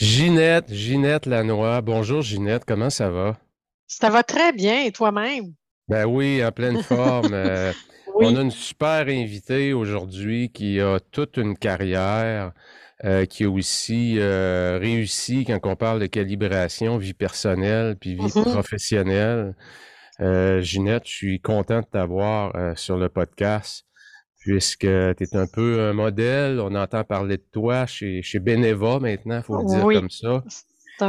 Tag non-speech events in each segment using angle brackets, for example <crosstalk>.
Ginette, Ginette Lanois. Bonjour Ginette, comment ça va? Ça va très bien, et toi-même? Ben oui, en pleine forme. Euh, <laughs> on a une super invitée aujourd'hui qui a toute une carrière. Euh, qui a aussi euh, réussi quand on parle de calibration, vie personnelle puis vie mm-hmm. professionnelle. Ginette, je suis content de t'avoir sur le podcast puisque tu es un peu un modèle. On entend parler de toi chez, chez Beneva maintenant, il faut le dire comme ça.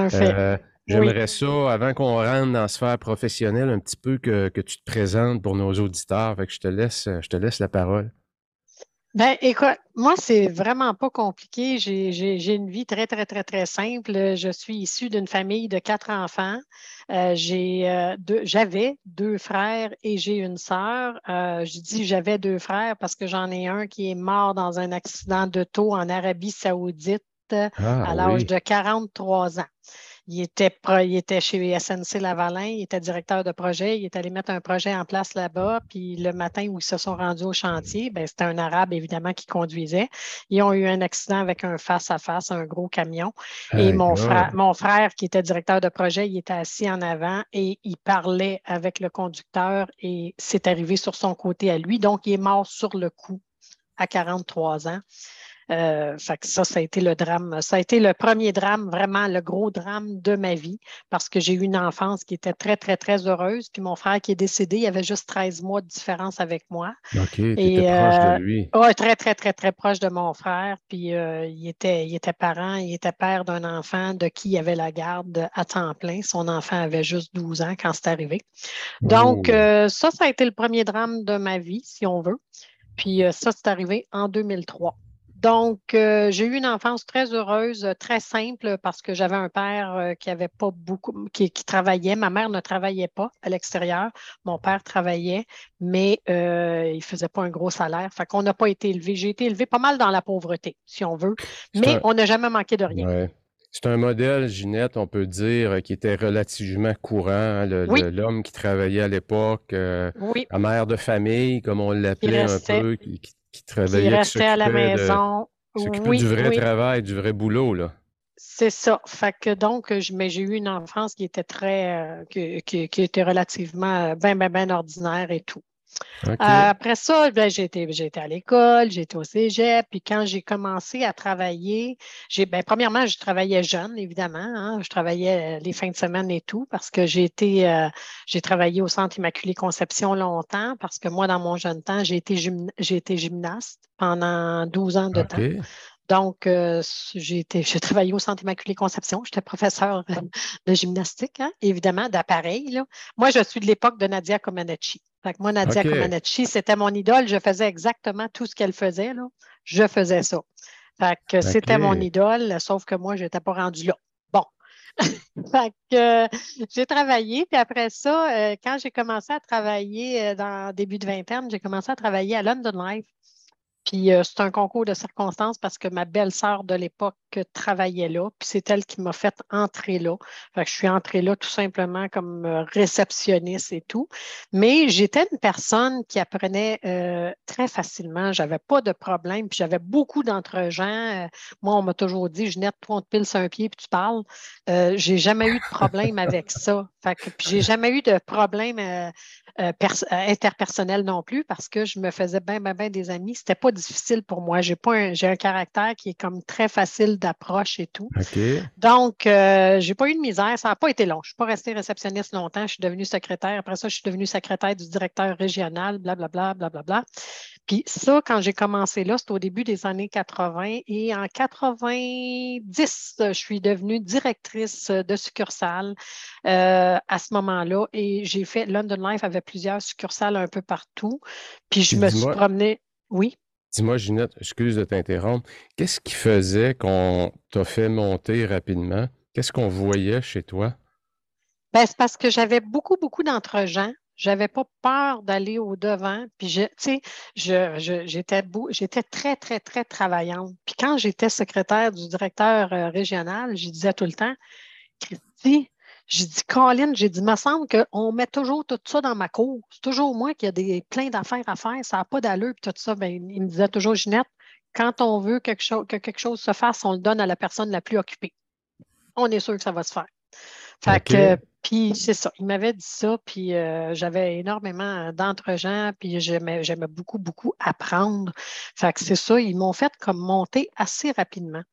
Fait. J'aimerais ça, avant qu'on rentre dans la sphère professionnelle, un petit peu que, que tu te présentes pour nos auditeurs. Fait que je te laisse, je te laisse la parole. Ben, écoute, moi, c'est vraiment pas compliqué. J'ai une vie très, très, très, très simple. Je suis issue d'une famille de quatre enfants. Euh, euh j'avais deux, frères et j'ai une sœur. Euh, je dis j'avais deux frères parce que j'en ai un qui est mort dans un accident de taux en Arabie Saoudite ah, à l'âge de 43 ans. Il était, il était chez SNC Lavalin, il était directeur de projet, il est allé mettre un projet en place là-bas, puis le matin où ils se sont rendus au chantier, ben, c'était un Arabe évidemment qui conduisait. Ils ont eu un accident avec un face-à-face, un gros camion. Et mon, frère, mon frère, qui était directeur de projet, il était assis en avant et il parlait avec le conducteur et c'est arrivé sur son côté à lui. Donc, il est mort sur le coup à 43 ans. Euh, fait que ça, ça a été le drame. Ça a été le premier drame, vraiment le gros drame de ma vie, parce que j'ai eu une enfance qui était très, très, très heureuse. Puis mon frère qui est décédé, il avait juste 13 mois de différence avec moi. OK, Et, proche de euh, lui. Très, très, très, très proche de mon frère. Puis euh, il, était, il était parent, il était père d'un enfant de qui il avait la garde à temps plein. Son enfant avait juste 12 ans quand c'est arrivé. Donc, oh. ça, ça a été le premier drame de ma vie, si on veut. Puis ça, c'est arrivé en 2003. Donc, euh, j'ai eu une enfance très heureuse, très simple, parce que j'avais un père euh, qui avait pas beaucoup, qui, travaillait. Ma mère ne travaillait pas à l'extérieur. Mon père travaillait, mais euh, il ne faisait pas un gros salaire. Fait qu'on n'a pas été élevé. J'ai été élevé pas mal dans la pauvreté, si on veut, mais on n'a jamais manqué de rien. C'est un modèle, Ginette, on peut dire, qui était relativement courant. Hein, l'homme qui travaillait à l'époque, la mère de famille, comme on l'appelait un peu, qui, qui travaillait, qui restait à la maison. oui, du vrai travail, du vrai boulot, là. C'est ça. Fait que donc, mais j'ai eu une enfance qui était très, euh, qui, était relativement bien, bien, bien ordinaire et tout. Euh, après ça, ben, j'ai été, à l'école, j'étais au cégep, puis quand j'ai commencé à travailler, j'ai, ben, premièrement, je travaillais jeune, évidemment. Hein. je travaillais euh, les fins de semaine et tout, parce que j'ai été, euh, j'ai travaillé au Centre Immaculée Conception longtemps, parce que moi, dans mon jeune temps, j'ai été, j'ai été gymnaste pendant 12 ans de temps. Donc, euh, j'ai travaillé au Centre Immaculée Conception. J'étais professeur de gymnastique, hein, évidemment, d'appareil. Moi, je suis de l'époque de Nadia Comaneci. Moi, Nadia Comaneci, c'était mon idole. Je faisais exactement tout ce qu'elle faisait. Là. Je faisais ça. Fait que c'était mon idole, sauf que moi, je n'étais pas rendue là. Bon. <laughs> fait que j'ai travaillé, puis après ça, euh, quand j'ai commencé à travailler euh, dans début de vingtaine, j'ai commencé à travailler à London Life. Puis euh, c'est un concours de circonstances parce que ma belle-sœur de l'époque travaillait là, puis c'est elle qui m'a fait entrer là. Fait que je suis entrée là tout simplement comme euh, réceptionniste et tout. Mais j'étais une personne qui apprenait euh, très facilement. J'avais pas de problème, puis j'avais beaucoup d'entre-gens. moi, on m'a toujours dit, Jeanette, toi, on te pile sur un pied puis tu parles. j'ai jamais eu de problème avec ça. Fait que, j'ai jamais eu de problème euh, interpersonnel non plus parce que je me faisais bien, bien, bien des amis. C'était pas difficile pour moi. J'ai pas un, j'ai un caractère qui est comme très facile d'approche et tout. Donc, euh, j'ai pas eu de misère. Ça n'a pas été long. Je suis pas restée réceptionniste longtemps. Je suis devenue secrétaire. Après ça, je suis devenue secrétaire du directeur régional, blablabla, blablabla. Bla, bla, bla. Puis ça, quand j'ai commencé là, c'était au début des années 80 et en 90, je suis devenue directrice de succursale euh, à ce moment-là et j'ai fait London Life avait plusieurs succursales un peu partout. Puis je me suis promenée. Oui? Dis-moi, Ginette, excuse de t'interrompre. Qu'est-ce qui faisait qu'on t'a fait monter rapidement? Qu'est-ce qu'on voyait chez toi? Ben, c'est parce que j'avais beaucoup, beaucoup d'entre-gens j'avais pas peur d'aller au devant. Puis, tu sais, j'étais, j'étais très, très, très travaillante. Puis quand j'étais secrétaire du directeur euh, régional, je disais tout le temps, Christy, j'ai dit, Colin, j'ai dit, il me semble qu'on met toujours tout ça dans ma cour. C'est toujours moi qui a des, plein d'affaires à faire. Ça n'a pas d'allure. Puis tout ça, ben, il me disait toujours, Ginette, quand on veut quelque chose, que quelque chose se fasse, on le donne à la personne la plus occupée. On est sûr que ça va se faire. Fait que, puis c'est ça, il m'avait dit ça, puis euh, j'avais énormément d'entre-gens, puis j'aimais, beaucoup, beaucoup apprendre. Fait que c'est ça, ils m'ont fait comme monter assez rapidement.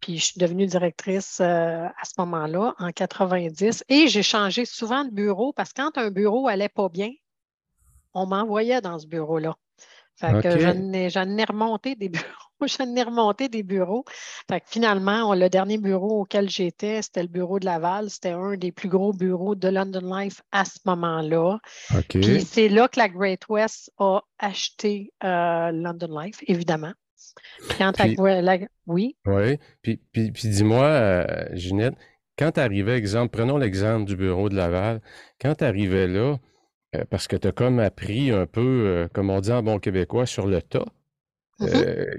Puis je suis devenue directrice euh, à ce moment-là, en 90, et j'ai changé souvent de bureau parce que quand un bureau allait pas bien, on m'envoyait dans ce bureau-là. Fait que j'en ai, remonté des <laughs> bureaux. j'en ai remonté des bureaux. Fait que finalement, le dernier bureau auquel j'étais, c'était le bureau de Laval. C'était un des plus gros bureaux de London Life à ce moment-là. Puis c'est là que la Great West a acheté euh, London Life, évidemment. Quand Oui. Oui. Puis, puis, dis-moi, euh, Ginette, quand tu arrivais, exemple, prenons l'exemple du bureau de Laval, quand tu arrivais là, euh, parce que tu as comme appris un peu, euh, comme on dit en bon québécois, sur le tas. Mm-hmm. Euh,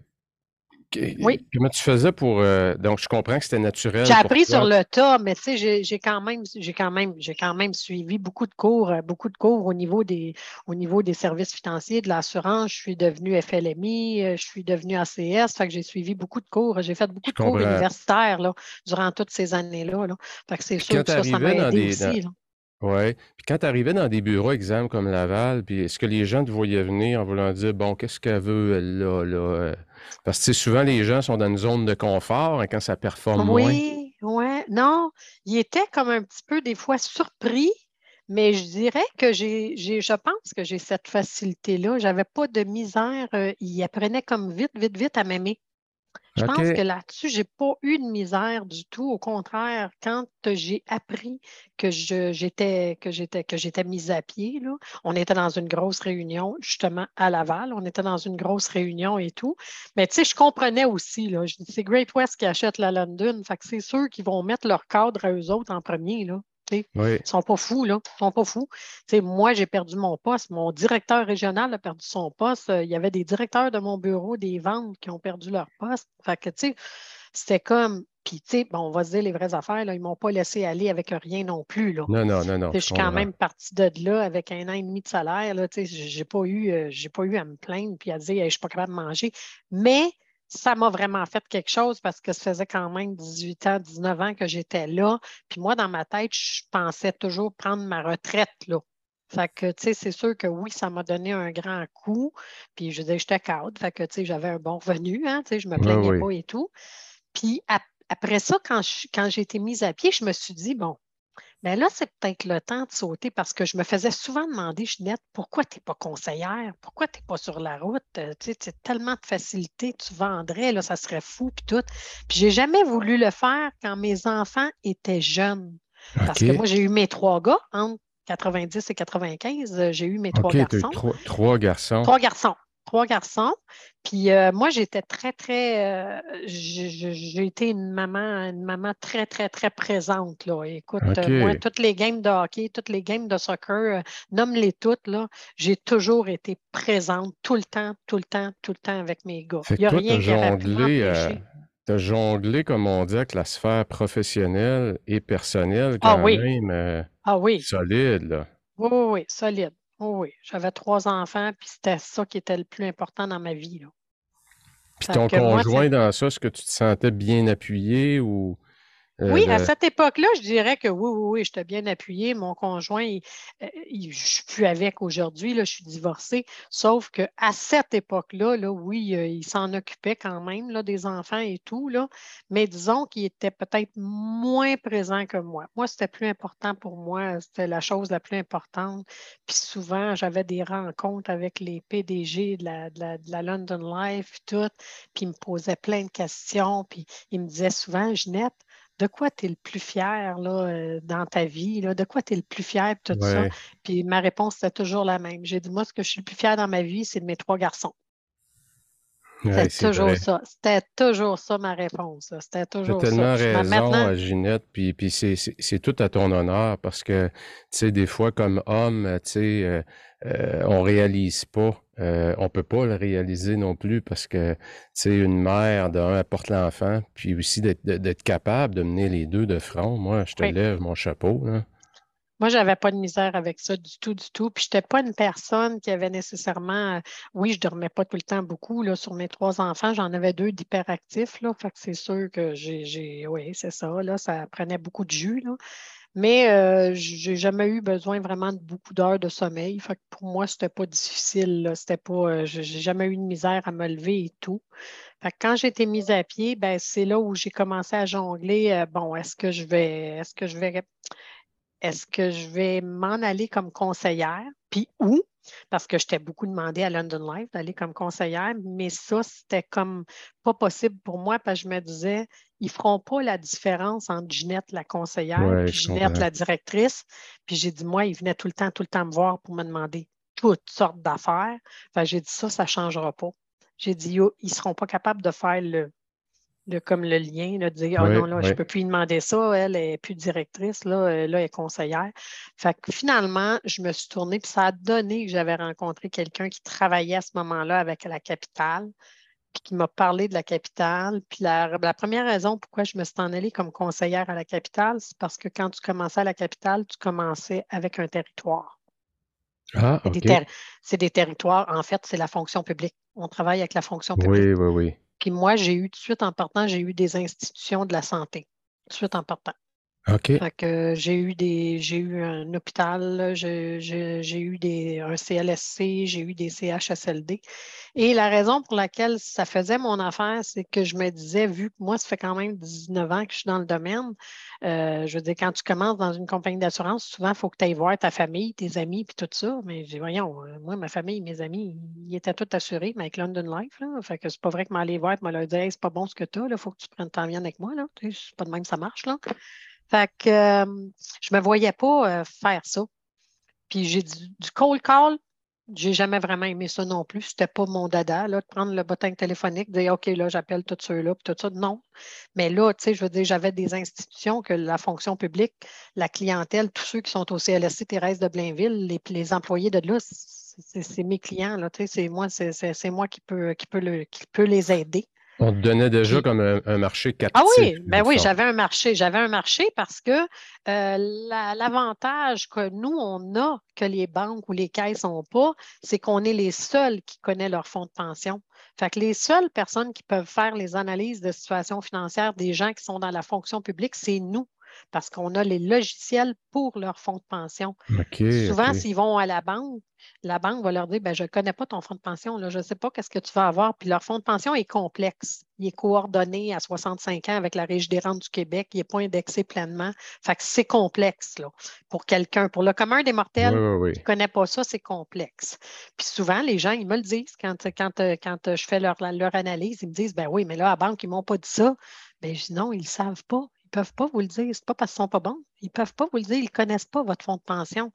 oui. Comment tu faisais pour. donc, je comprends que c'était naturel. J'ai appris sur le tas, mais tu sais, j'ai quand même, j'ai quand même, j'ai quand même suivi beaucoup de cours, beaucoup de cours au niveau des, au niveau des services financiers, de l'assurance. Je suis devenue FLMI, je suis devenue ACS, fait que j'ai suivi beaucoup de cours. J'ai fait beaucoup de cours universitaires là, durant toutes ces années-là. Là. Fait que c'est sûr que ça, ça m'a aidé aussi. Oui. Puis quand tu arrivais dans des bureaux, exemple comme Laval, puis est-ce que les gens te voyaient venir en voulant dire bon, qu'est-ce qu'elle veut, elle, là, là? Euh? Parce que souvent, les gens sont dans une zone de confort hein, quand ça performe moins. Oui, oui. Non, ils étaient comme un petit peu des fois surpris, mais je dirais que j'ai, je pense que j'ai cette facilité-là. J'avais pas de misère. Euh, ils apprenaient comme vite, vite, vite à m'aimer. Je pense que là-dessus, je n'ai pas eu de misère du tout. Au contraire, quand j'ai appris que j'étais que j'étais que j'étais mise à pied, là, on était dans une grosse réunion, justement à Laval. On était dans une grosse réunion et tout. Mais tu sais, je comprenais aussi. Là, c'est Great West qui achète la London. Fait que c'est sûr qu'ils vont mettre leur cadre à eux autres en premier. Là. Ils ne sont pas fous, là. Ils sont pas fous. moi, j'ai perdu mon poste. Mon directeur régional a perdu son poste. Il y avait des directeurs de mon bureau des ventes qui ont perdu leur poste. Fait que, tu sais, c'était comme. Puis, tu sais, bon, on va se dire les vraies affaires, là, ils ne m'ont pas laissé aller avec rien non plus. Là. Non, non, non, non. Je suis quand même partie de là avec un an et demi de salaire. Je n'ai pas, eu, euh, pas eu à me plaindre puis à dire je ne suis pas capable de manger. Mais ça m'a vraiment fait quelque chose parce que ça faisait quand même 18 ans, 19 ans que j'étais là. Puis moi, dans ma tête, je pensais toujours prendre ma retraite là. Fait que, tu sais, c'est sûr que oui, ça m'a donné un grand coup. Puis je disais, j'étais cadre. Fait que, tu sais, j'avais un bon revenu, hein, tu sais, je me plaignais pas et tout. Puis après ça, quand j'ai été mise à pied, je me suis dit, bon, mais là, c'est peut-être le temps de sauter parce que je me faisais souvent demander, Ginette, pourquoi tu n'es pas conseillère? Pourquoi tu n'es pas sur la route? Euh, tu sais, tellement de facilité, tu vendrais, là, ça serait fou, puis tout. Puis j'ai jamais voulu le faire quand mes enfants étaient jeunes. Parce que moi, j'ai eu mes trois gars entre 90 et 95. J'ai eu mes trois garçons. trois garçons. Trois garçons trois garçons. Puis euh, moi, j'étais très, très. Euh, j'ai été une maman, une maman très, très, très présente. Là. Écoute, euh, moi, toutes les games de hockey, toutes les games de soccer, nomme-les toutes, là, j'ai toujours été présente tout le temps, tout le temps, tout le temps avec mes gars. Il n'y a rien qui pu Tu as jonglé, comme on dit, avec la sphère professionnelle et personnelle ah quand même ah, oui. solide. Là. Oui, oui, oui, solide. Oh oui, j'avais trois enfants, puis c'était ça qui était le plus important dans ma vie. Là. Puis ton conjoint dans ça, est-ce que tu te sentais bien appuyé ou Euh, oui, à cette époque-là, je dirais que oui, oui, oui, j'étais bien appuyée. Mon conjoint, je ne suis plus avec aujourd'hui, je suis divorcée. Sauf qu'à cette époque-là, là, oui, euh, il s'en occupait quand même là, des enfants et tout. Là, mais disons qu'il était peut-être moins présent que moi. Moi, c'était plus important pour moi. C'était la chose la plus importante. Puis souvent, j'avais des rencontres avec les PDG de la, de la, London Life, tout. Puis ils me posaient plein de questions. Puis ils me disaient souvent, Jeanette, de quoi tu es le plus fier là, euh, dans ta vie? Là? De quoi tu es le plus fier? Tout ça? Puis ma réponse, c'était toujours la même. J'ai dit, moi, ce que je suis le plus fier dans ma vie, c'est de mes trois garçons. C'était toujours ça. C'était toujours ça ma réponse. C'était toujours ça. Tu as tellement raison, euh, Ginette, puis, puis c'est tout à ton honneur parce que, tu sais, des fois, comme homme, tu sais, euh, euh, on réalise pas. Euh, on peut pas le réaliser non plus parce que, tu sais, une mère, d'un, apporte l'enfant, puis aussi d'être capable de mener les deux de front. Moi, je te lève mon chapeau, là. Moi, j'avais pas de misère avec ça du tout, du tout. Puis, je n'étais pas une personne qui avait nécessairement. Euh, oui, je dormais pas tout le temps beaucoup là, sur mes trois enfants. J'en avais deux d'hyperactifs. Là. Fait que c'est sûr que j'ai. Oui, c'est ça. Là, ça prenait beaucoup de jus. Là. Mais euh, je n'ai jamais eu besoin vraiment de beaucoup d'heures de sommeil. Pour moi, c'était pas difficile. C'était pas. Euh, j'ai jamais eu de misère à me lever et tout. Quand j'ai été mise à pied, ben, c'est là où j'ai commencé à jongler. bon, est-ce que je vais. Est-ce que je vais est-ce que je vais m'en aller comme conseillère? Puis où? Parce que je t'ai beaucoup demandé à London Life d'aller comme conseillère, mais ça, c'était comme pas possible pour moi parce que je me disais, ils ne feront pas la différence entre Ginette, la conseillère, et Ginette, la directrice. Puis j'ai dit, moi, ils venaient tout le temps, tout le temps me voir pour me demander toutes sortes d'affaires. Enfin, j'ai dit, ça, ça ne changera pas. J'ai dit, ils ne seront pas capables de faire le, comme le lien, de dire oh non, là, je ne peux plus lui demander ça, elle n'est plus directrice, là, euh, là, elle est conseillère. Fait que finalement, je me suis tournée, puis ça a donné que j'avais rencontré quelqu'un qui travaillait à ce moment-là avec la capitale, puis qui m'a parlé de la capitale. Puis la, première raison pourquoi je me suis en allée comme conseillère à la capitale, c'est parce que quand tu commençais à la capitale, tu commençais avec un territoire. Ah, C'est des, territoires, en fait, c'est la fonction publique. On travaille avec la fonction publique. Oui, oui, oui. Puis moi, j'ai eu tout de suite en partant, j'ai eu des institutions de la santé. Tout de suite en partant. J'ai eu des j'ai eu un hôpital, j'ai eu des, un CLSC, j'ai eu des CHSLD. Et la raison pour laquelle ça faisait mon affaire, c'est que je me disais, vu que moi, ça fait quand même 19 ans que je suis dans le domaine, euh, je veux dire, quand tu commences dans une compagnie d'assurance, souvent, il faut que tu ailles voir ta famille, tes amis, puis tout ça. Mais j'ai voyons, euh, moi, ma famille, mes amis, ils étaient tous assurés, mais avec London Life, là. Fait que c'est pas vrai que m'aller voir et me leur dire, c'est pas bon ce que tu as, il faut que tu prennes temps bien avec moi, là. C'est pas de même ça marche, là. Fait que euh, je me voyais pas euh, faire ça. Puis j'ai du, du cold call, j'ai jamais vraiment aimé ça non plus. C'était pas mon dada, là, de prendre le bottin téléphonique, de dire OK, là, j'appelle tous ceux-là, puis tout ça. Non. Mais là, tu sais, je veux dire, j'avais des institutions que la fonction publique, la clientèle, tous ceux qui sont au CLSC Thérèse de Blainville, les, les employés de là, c'est mes clients, là, tu sais, c'est moi, c'est moi qui peut, qui, peut le, qui peut les aider. On te donnait déjà comme un, marché captif. Ah oui, ben oui, j'avais un marché. J'avais un marché parce que euh, l'avantage que nous, on a, que les banques ou les caisses n'ont pas, c'est qu'on est les seuls qui connaissent leur fonds de pension. Fait que les seules personnes qui peuvent faire les analyses de situation financière des gens qui sont dans la fonction publique, c'est nous parce qu'on a les logiciels pour leur fonds de pension. Souvent, s'ils vont à la banque, la banque va leur dire ben, Je ne connais pas ton fonds de pension, là, je ne sais pas qu'est-ce que tu vas avoir. Puis leur fonds de pension est complexe. Il est coordonné à 65 ans avec la Régie des rentes du Québec. Il n'est pas indexé pleinement. Fait que c'est complexe là, pour quelqu'un. Pour le commun des mortels qui ne connaît pas ça, c'est complexe. Puis souvent, les gens, ils me le disent quand, quand, quand je fais leur, leur analyse, ils me disent ben oui, mais là, à la banque, ils ne m'ont pas dit ça. Ben, je dis non, ils ne savent pas. Ils ne peuvent pas vous le dire. Ce n'est pas parce qu'ils ne sont pas bons. Ils ne peuvent pas vous le dire. Ils ne connaissent pas votre fonds de pension.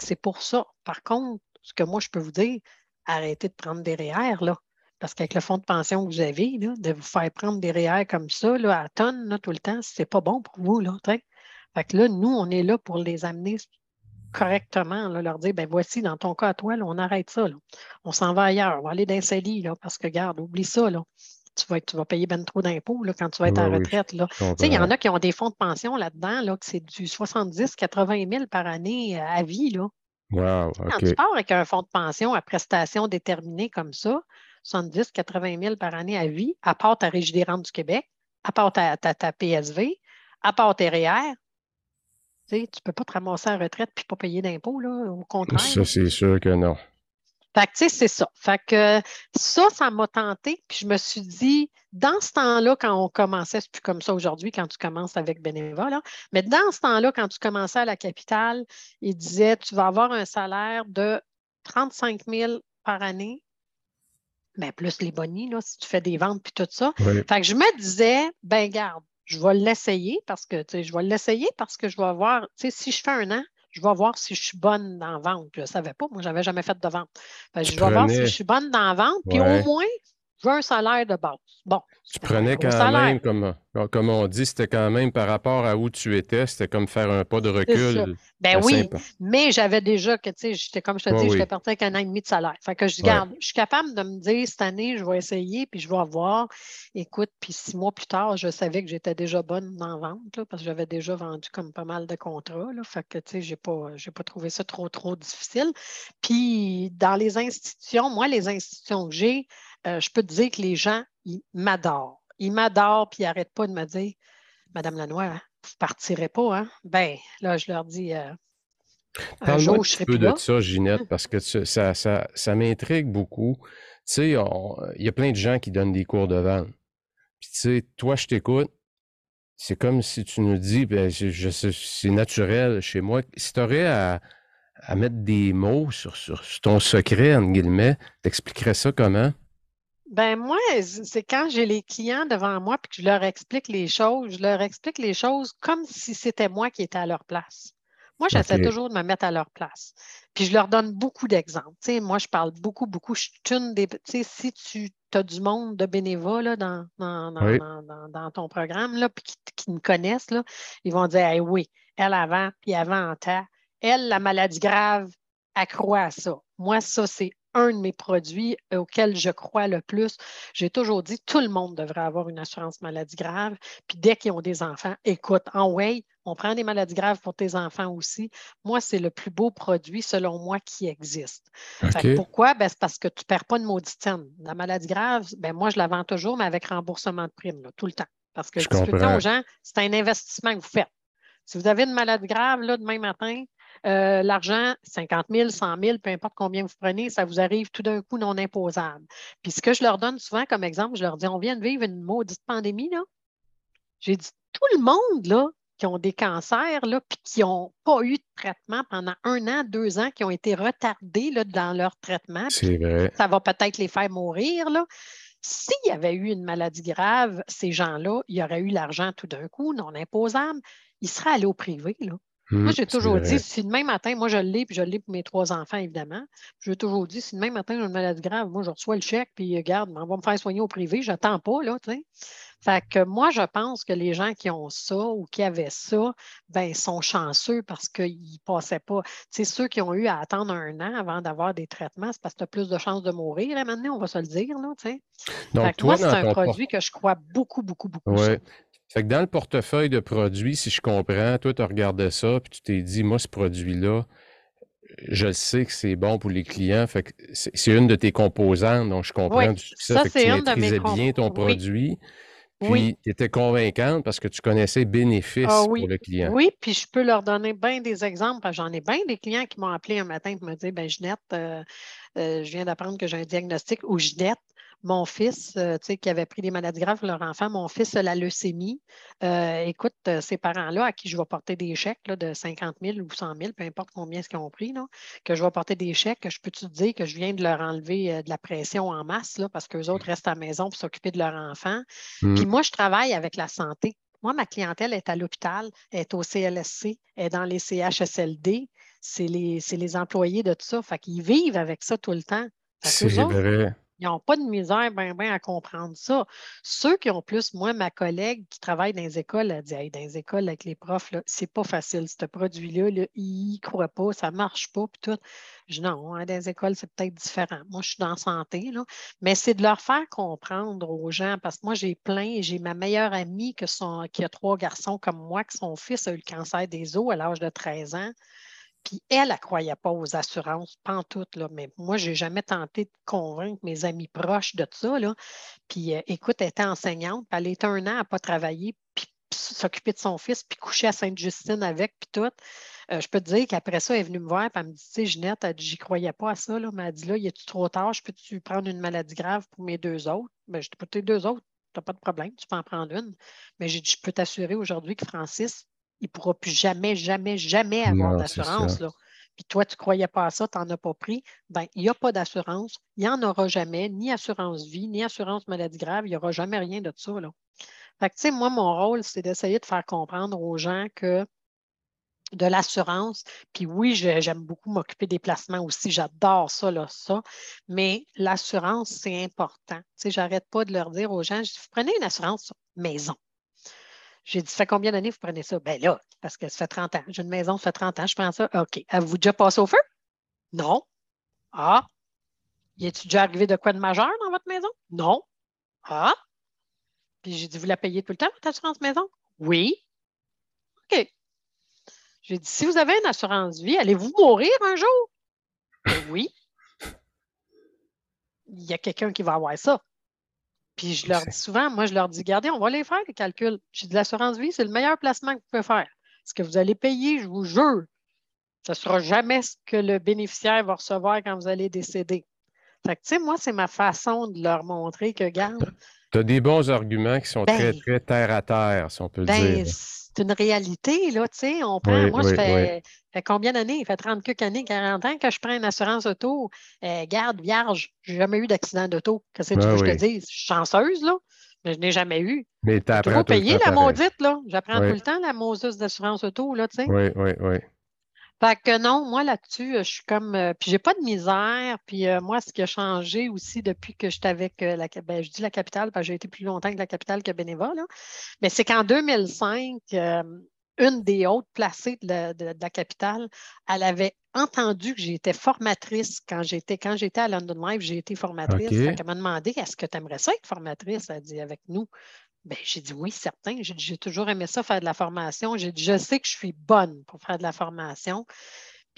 C'est pour ça. Par contre, ce que moi, je peux vous dire, arrêtez de prendre des REER, là. Parce qu'avec le fonds de pension que vous avez, là, de vous faire prendre des REER comme ça, là, à tonnes, là, tout le temps, ce n'est pas bon pour vous, là. Fait que là, nous, on est là pour les amener correctement, là, leur dire, ben voici, dans ton cas à toi, là, on arrête ça. Là. On s'en va ailleurs, on va aller dans un là, parce que, regarde, oublie ça. Là tu vas, payer ben trop d'impôts quand tu vas être en retraite. Il y en a qui ont des fonds de pension là-dedans, là, que c'est du 70, 80 000 par année euh, à vie. Là. Quand tu pars avec un fonds de pension à prestation déterminée comme ça, 70, 80 000 par année à vie, à part ta Régie des rentes du Québec, à part ta, ta, PSV, à part tes REER, tu ne peux pas te ramasser en retraite puis pas payer d'impôts, au contraire. Ça, c'est sûr que non. Fait que, tu sais, c'est ça. Fait que ça, ça m'a tenté. Puis je me suis dit, dans ce temps-là, quand on commençait, c'est plus comme ça aujourd'hui quand tu commences avec bénévole, hein, mais dans ce temps-là, quand tu commençais à la capitale, il disait, tu vas avoir un salaire de 35 000 par année, mais plus les bonnies, là, si tu fais des ventes puis tout ça. Fait que je me disais, ben garde, je vais l'essayer parce que, tu sais, je vais l'essayer parce que je vais voir, tu sais, si je fais un an, je vais voir si je suis bonne dans la vente. Je ne savais pas, moi, je n'avais jamais fait de vente. je vais voir si je suis bonne dans la vente, puis au moins, je veux un salaire de base. Bon. Tu prenais quand même, comme, comme on dit, c'était quand même par rapport à où tu étais, c'était comme faire un pas de recul. Ben oui, mais j'avais déjà que, tu sais, j'étais comme je te dis, j'étais parti avec un an et demi de salaire. Fait que je garde, je suis capable de me dire, cette année, je vais essayer, puis je vais voir. Écoute, puis six mois plus tard, je savais que j'étais déjà bonne en vente, parce que j'avais déjà vendu comme pas mal de contrats. Là, fait que, tu sais, j'ai pas, pas trouvé ça trop, trop difficile. Puis, dans les institutions, moi, les institutions que j'ai, euh, je peux te dire que les gens, ils m'adorent. Ils m'adorent, puis ils n'arrêtent pas de me dire Madame Lanois, hein, vous ne partirez pas, hein? Ben, là, je leur dis euh, un, un peu de ça, Ginette, parce que ça, ça, m'intrigue beaucoup. Tu sais, il y a plein de gens qui donnent des cours de vente. Puis, tu sais, toi, je t'écoute. C'est comme si tu nous dis, ben, c'est naturel chez moi. Si tu aurais à, mettre des mots sur, sur, ton secret, entre guillemets, t'expliquerais ça comment? Ben moi, c'est quand j'ai les clients devant moi et que je leur explique les choses, je leur explique les choses comme si c'était moi qui étais à leur place. Moi, j'essaie toujours de me mettre à leur place. Puis je leur donne beaucoup d'exemples. moi, je parle beaucoup, beaucoup. Je suis une des. Si tu as du monde de bénévoles dans, dans, ton programme, là, puis qui, me connaissent, là, ils vont dire oui, elle avant, puis avant en temps. Elle, la maladie grave, accroît à ça. Moi, ça, c'est un de mes produits auxquels je crois le plus. J'ai toujours dit tout le monde devrait avoir une assurance maladie grave. Puis dès qu'ils ont des enfants, écoute, en way, on prend des maladies graves pour tes enfants aussi. Moi, c'est le plus beau produit, selon moi, qui existe. pourquoi? Ben, c'est parce que tu ne perds pas de maudite La maladie grave, ben, moi, je la vends toujours, mais avec remboursement de prime, tout le temps. Parce que je dis aux gens, c'est un investissement que vous faites. Si vous avez une maladie grave, là, demain matin, euh, l'argent, 50 000, 100 000, peu importe combien vous prenez, ça vous arrive tout d'un coup non imposable. Puis ce que je leur donne souvent comme exemple, je leur dis, on vient de vivre une maudite pandémie, là. J'ai dit, tout le monde, là, qui ont des cancers, là, puis qui n'ont pas eu de traitement pendant un an, deux ans, qui ont été retardés là, dans leur traitement. Ça va peut-être les faire mourir. Là. S'il y avait eu une maladie grave, ces gens-là, il y aurait eu l'argent tout d'un coup, non imposable, ils seraient allés au privé. Là moi, mmh, j'ai toujours dit, si demain matin, moi je l'ai, puis je l'ai pour mes trois enfants, évidemment. J'ai toujours dit, si demain matin j'ai une maladie grave, moi je reçois le chèque, puis regarde, on va me faire soigner au privé, je n'attends pas, là, tu sais. Fait que moi, je pense que les gens qui ont ça ou qui avaient ça, ben, sont chanceux parce qu'ils ne passaient pas. Tu sais, ceux qui ont eu à attendre un an avant d'avoir des traitements, c'est parce que tu as plus de chances de mourir, là, maintenant, on va se le dire, là, tu sais. Donc, toi, moi, c'est un produit que je crois beaucoup, beaucoup, beaucoup. Ouais. Fait que dans le portefeuille de produits, si je comprends, toi, tu regardé ça, puis tu t'es dit, moi, ce produit-là, je sais que c'est bon pour les clients. Fait que c'est une de tes composantes, donc je comprends du succès. Ça, que tu maîtrisais bien ton produit. Puis, tu étais convaincante parce que tu connaissais les bénéfices ah pour le client. Oui, puis je peux leur donner bien des exemples. J'en ai bien des clients qui m'ont appelé un matin et me dit ben Ginette, euh, euh, je viens d'apprendre que j'ai un diagnostic ou Ginette, mon fils, euh, tu sais, qui avait pris des maladies graves pour leur enfant, mon fils a la leucémie. Euh, écoute, euh, ces parents-là à qui je vais porter des chèques de 50 000 ou 100 000, peu importe combien ce qu'ils ont pris, que je vais porter des chèques, je peux-tu te dire que je viens de leur enlever de la pression en masse là, parce qu'eux autres restent à la maison pour s'occuper de leur enfant? Puis mmh. moi, je travaille avec la santé. Moi, ma clientèle est à l'hôpital, est au CLSC, est dans les CHSLD. C'est les, les, employés de tout ça. Fait qu'ils vivent avec ça tout le temps. C'est vrai. Ils n'ont pas de misère ben, ben à comprendre ça. Ceux qui ont plus, moi, ma collègue qui travaille dans les écoles, elle dit dans les écoles avec les profs, c'est pas facile, ce produit-là, là, ils n'y croient pas, ça ne marche pas, puis tout. Je dis non, hein, dans les écoles, c'est peut-être différent. Moi, je suis dans santé, mais c'est de leur faire comprendre aux gens, parce que moi, j'ai plein, j'ai ma meilleure amie qui a trois garçons comme moi, que son fils a eu le cancer des os à l'âge de 13 ans. Puis elle, elle ne croyait pas aux assurances, pas en tout, là, mais moi, je n'ai jamais tenté de convaincre mes amis proches de ça. Là. Puis euh, écoute, elle était enseignante, elle était un an à pas travailler, puis s'occuper de son fils, puis coucher à Sainte-Justine avec, puis tout. Euh, je peux te dire qu'après ça, elle est venue me voir, et elle me dit, tu sais, Ginette, elle dit, j'y croyais pas à ça, là, mais elle dit, là, il est trop tard, je peux-tu prendre une maladie grave pour mes deux autres? Ben, je dis, pour tes deux autres, tu n'as pas de problème, tu peux en prendre une. Mais j'ai dit, je peux t'assurer aujourd'hui que Francis, il ne pourra plus jamais, jamais, jamais avoir d'assurance. Puis toi, tu ne croyais pas à ça, tu n'en as pas pris. Bien, il n'y a pas d'assurance. Il n'y en aura jamais, ni assurance vie, ni assurance maladie grave. Il n'y aura jamais rien de ça. Là. Fait que, tu sais, moi, mon rôle, c'est d'essayer de faire comprendre aux gens que de l'assurance. Puis oui, j'aime beaucoup m'occuper des placements aussi. J'adore ça, là, ça. Mais l'assurance, c'est important. Tu sais, j'arrête pas de leur dire aux gens, je dis, vous prenez une assurance maison. J'ai dit, ça fait combien d'années vous prenez ça? Ben là, parce que ça fait 30 ans. J'ai une maison, ça fait 30 ans, je prends ça. OK. Avez-vous déjà passé au feu? Non. Ah. Y est-il déjà arrivé de quoi de majeur dans votre maison? Non. Ah. Puis j'ai dit, vous la payez tout le temps, votre assurance maison? Oui. OK. J'ai dit, si vous avez une assurance vie, allez-vous mourir un jour? oui. Il y a quelqu'un qui va avoir ça. Puis je leur dis souvent, moi, je leur dis, regardez, on va les faire, les calculs. J'ai de l'assurance vie, c'est le meilleur placement que vous pouvez faire. Ce que vous allez payer, je vous jure, ce ne sera jamais ce que le bénéficiaire va recevoir quand vous allez décéder. Fait que, tu sais, moi, c'est ma façon de leur montrer que, garde. Tu as des bons arguments qui sont très, ben très terre à terre, si on peut le ben, dire. C'est une réalité, là, tu sais. On prend, moi, ça fait, combien d'années? Ça fait 30 quelques années, 40 ans que je prends une assurance auto. Euh, garde, vierge, je n'ai jamais eu d'accident d'auto. Qu'est-ce que tu veux que je te dise? Je suis chanceuse, là. Mais je n'ai jamais eu. Mais tu apprends. payer la maudite, là. J'apprends tout le temps la Moses d'assurance auto, là, tu sais. Oui, oui, oui. Fait que non, moi là-dessus, euh, je suis comme. Euh, puis j'ai pas de misère. Puis euh, moi, ce qui a changé aussi depuis que j'étais avec la. Ben, je dis la capitale, parce que j'ai été plus longtemps que la capitale que Bénéva, là. Mais c'est qu'en 2005, une des hautes placées de la, capitale, elle avait entendu que j'étais formatrice quand j'étais quand j'étais à London Live, j'ai été formatrice. Elle m'a demandé Est-ce que tu aimerais ça être formatrice? Elle a dit avec nous. Ben, j'ai dit oui, certain. J'ai toujours aimé ça, faire de la formation. J'ai dit, je sais que je suis bonne pour faire de la formation.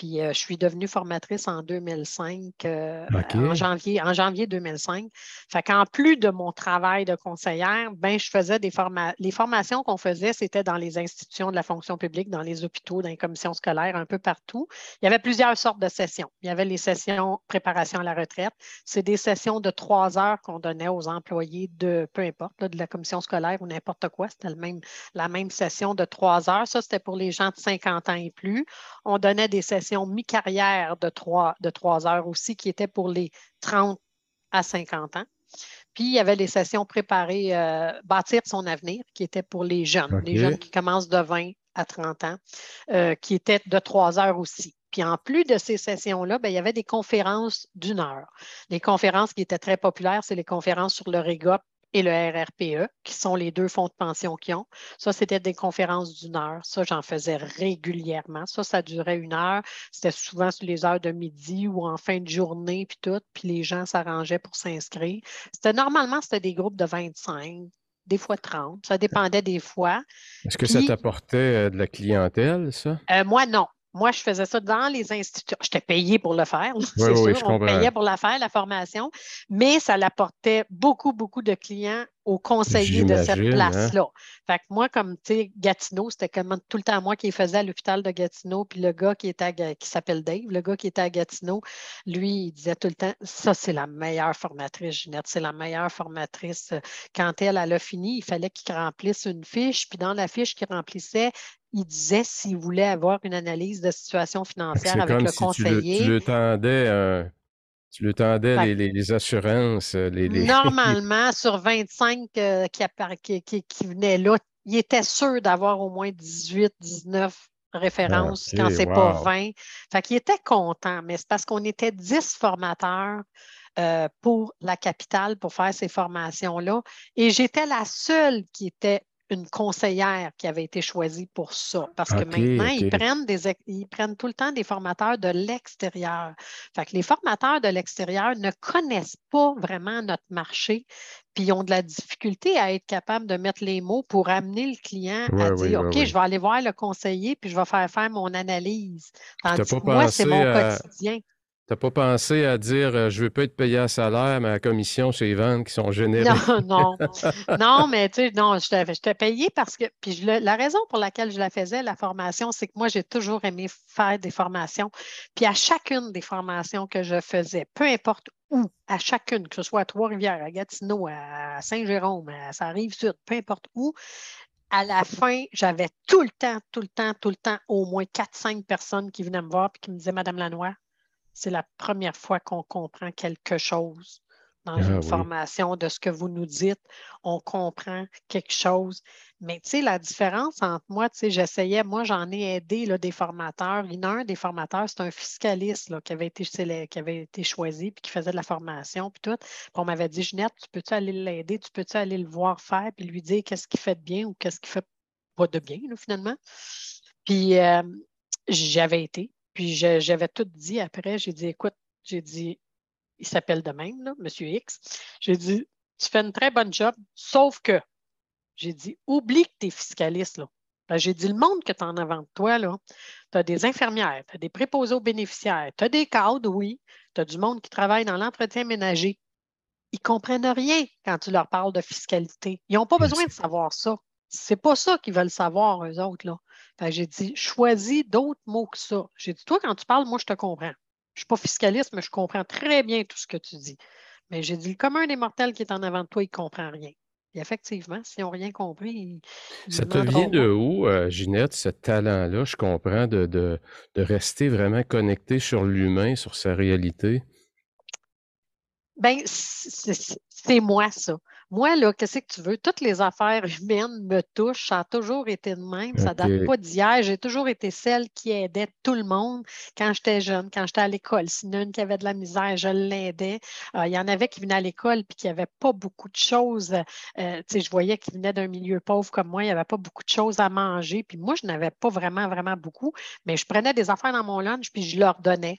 Puis euh, je suis devenue formatrice en 2005, euh, en, janvier, en janvier 2005. Fait qu'en plus de mon travail de conseillère, ben, je faisais des formations. Les formations qu'on faisait, c'était dans les institutions de la fonction publique, dans les hôpitaux, dans les commissions scolaires, un peu partout. Il y avait plusieurs sortes de sessions. Il y avait les sessions préparation à la retraite. C'est des sessions de trois heures qu'on donnait aux employés de peu importe, de la commission scolaire ou n'importe quoi. C'était même, la même session de trois heures. Ça, c'était pour les gens de 50 ans et plus. On donnait des sessions mi-carrière de trois, de trois heures aussi, qui était pour les 30 à 50 ans. Puis, il y avait les sessions préparées, euh, bâtir son avenir, qui étaient pour les jeunes, les jeunes qui commencent de 20 à 30 ans, euh, qui étaient de trois heures aussi. Puis en plus de ces sessions-là, ben, il y avait des conférences d'une heure. Les conférences qui étaient très populaires, c'est les conférences sur le REGOP et le RRPE, qui sont les deux fonds de pension qu'ils ont. Ça, c'était des conférences d'une heure. Ça, j'en faisais régulièrement. Ça, ça durait une heure. C'était souvent sur les heures de midi ou en fin de journée, puis tout. Puis les gens s'arrangeaient pour s'inscrire. C'était normalement, c'était des groupes de 25, des fois 30. Ça dépendait des fois. Est-ce que ça t'apportait euh, de la clientèle, ça? Euh, moi, non. Moi, je faisais ça dans les institutions. J'étais payée pour le faire, c'est oui, sûr. on payait pour la faire, la formation, mais ça apportait beaucoup, beaucoup de clients aux conseillers de cette hein. place-là. Fait que moi, comme tu sais, Gatineau, c'était comme tout le temps moi qui faisais à l'hôpital de Gatineau, puis le gars qui était qui s'appelle Dave, le gars qui était à Gatineau, lui, il disait tout le temps Ça, c'est la meilleure formatrice, Ginette, c'est la meilleure formatrice. Quand elle, elle a fini, il fallait qu'il remplisse une fiche, puis dans la fiche qu'il remplissait, il disait s'il voulait avoir une analyse de situation financière avec le conseiller. Tu le, tendais, tu le tendais les, assurances. Euh, les, <laughs> Normalement, sur 25 euh, qui, qui, venaient là, il était sûr d'avoir au moins 18, 19 références quand c'est pas 20. Fait qu'il était content, mais c'est parce qu'on était 10 formateurs. Euh, pour la capitale pour faire ces formations-là. Et j'étais la seule qui était une conseillère qui avait été choisie pour ça. Parce que maintenant, ils, prennent des, ils prennent tout le temps des formateurs de l'extérieur. Fait que les formateurs de l'extérieur ne connaissent pas vraiment notre marché, puis ils ont de la difficulté à être capables de mettre les mots pour amener le client à dire OK, je vais aller voir le conseiller, puis je vais faire faire mon analyse. Tandis que moi, c'est mon quotidien. N'as pas pensé à dire euh, je veux pas être payé à salaire, mais à commission, c'est les ventes qui sont générées. Non, non. non, mais tu sais, non, je t'ai payé parce que. Puis la raison pour laquelle je la faisais, la formation, c'est que moi, j'ai toujours aimé faire des formations. Puis à chacune des formations que je faisais, peu importe où, à chacune, que ce soit à Trois-Rivières, à Gatineau, à Saint-Jérôme, à Saint-Rive-Sud, peu importe où, à la fin, j'avais tout le temps, tout le temps, tout le temps, au moins 4-5 personnes qui venaient me voir et qui me disaient Madame Lanois, c'est la première fois qu'on comprend quelque chose dans ah une formation de ce que vous nous dites. On comprend quelque chose. Mais tu sais, la différence entre moi, tu sais, j'essayais, moi, j'en ai aidé là, des formateurs. Il y en a un des formateurs, c'est un fiscaliste là, qui, avait été, qui avait été choisi puis qui faisait de la formation puis tout. Puis on m'avait dit, Jeanette, tu peux-tu aller l'aider? Tu peux-tu aller le voir faire puis lui dire qu'est-ce qu'il fait de bien ou qu'est-ce qu'il fait pas de bien, finalement? Puis euh, j'avais été. Puis j'avais tout dit après. J'ai dit, écoute, j'ai dit, il s'appelle de même, là, M. X. J'ai dit, tu fais une très bonne job, sauf que, j'ai dit, oublie que tu es fiscaliste. Là. Ben, j'ai dit, le monde que tu as en avant de toi, tu as des infirmières, tu as des préposés aux bénéficiaires, tu as des cadres, oui, tu as du monde qui travaille dans l'entretien ménager. Ils ne comprennent rien quand tu leur parles de fiscalité. Ils n'ont pas besoin de savoir ça. C'est pas ça qu'ils veulent savoir, eux autres. Là. J'ai dit, choisis d'autres mots que ça. J'ai dit, toi, quand tu parles, moi, je te comprends. Je ne suis pas fiscaliste, mais je comprends très bien tout ce que tu dis. Mais j'ai dit, le commun des mortels qui est en avant de toi, il ne comprend rien. Et effectivement, s'ils n'ont rien compris, Ça te vient de où, euh, Ginette, ce talent-là, je comprends, de, de, rester vraiment connecté sur l'humain, sur sa réalité? Bien, c'est moi, ça. Moi, là, qu'est-ce que tu veux? Toutes les affaires <laughs> humaines me touchent. Ça a toujours été de même. Ça ne date pas d'hier. J'ai toujours été celle qui aidait tout le monde quand j'étais jeune, quand j'étais à l'école. S'il y en a une qui avait de la misère, je l'aidais. Euh, il y en avait qui venaient à l'école et qui n'avaient pas beaucoup de choses. Euh, je voyais qu'ils venaient d'un milieu pauvre comme moi. Il n'y avait pas beaucoup de choses à manger. Puis moi, je n'avais pas vraiment, vraiment beaucoup. Mais je prenais des affaires dans mon lunch puis je leur donnais.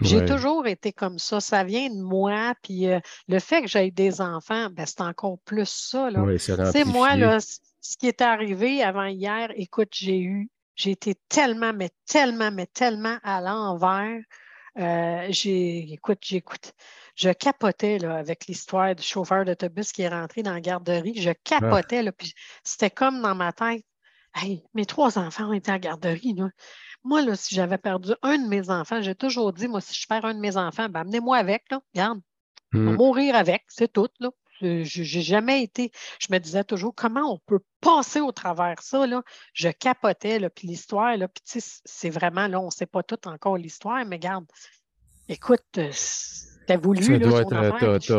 J'ai toujours été comme ça. Ça vient de moi. Puis euh, le fait que j'aie des enfants, ben, c'est encore plus ça. c'est moi, là, ce qui est arrivé avant hier, écoute, j'ai eu, j'ai été tellement, mais tellement, mais tellement à l'envers. Euh, j'ai, écoute, j'écoute, je capotais là, avec l'histoire du chauffeur d'autobus qui est rentré dans la garderie. Je ah. capotais, là, puis c'était comme dans ma tête. Hey, mes trois enfants ont été la garderie. Là. Moi, là, si j'avais perdu un de mes enfants, j'ai toujours dit, moi, si je perds un de mes enfants, ben, amenez-moi avec, là. Regarde, mmh. mourir avec, c'est tout, là. J'ai jamais été. Je me disais toujours comment on peut passer au travers ça. Là? Je capotais, là, puis l'histoire, là, puis c'est vraiment, là, on ne sait pas tout encore l'histoire, mais regarde, écoute, euh, t'as voulu. Tu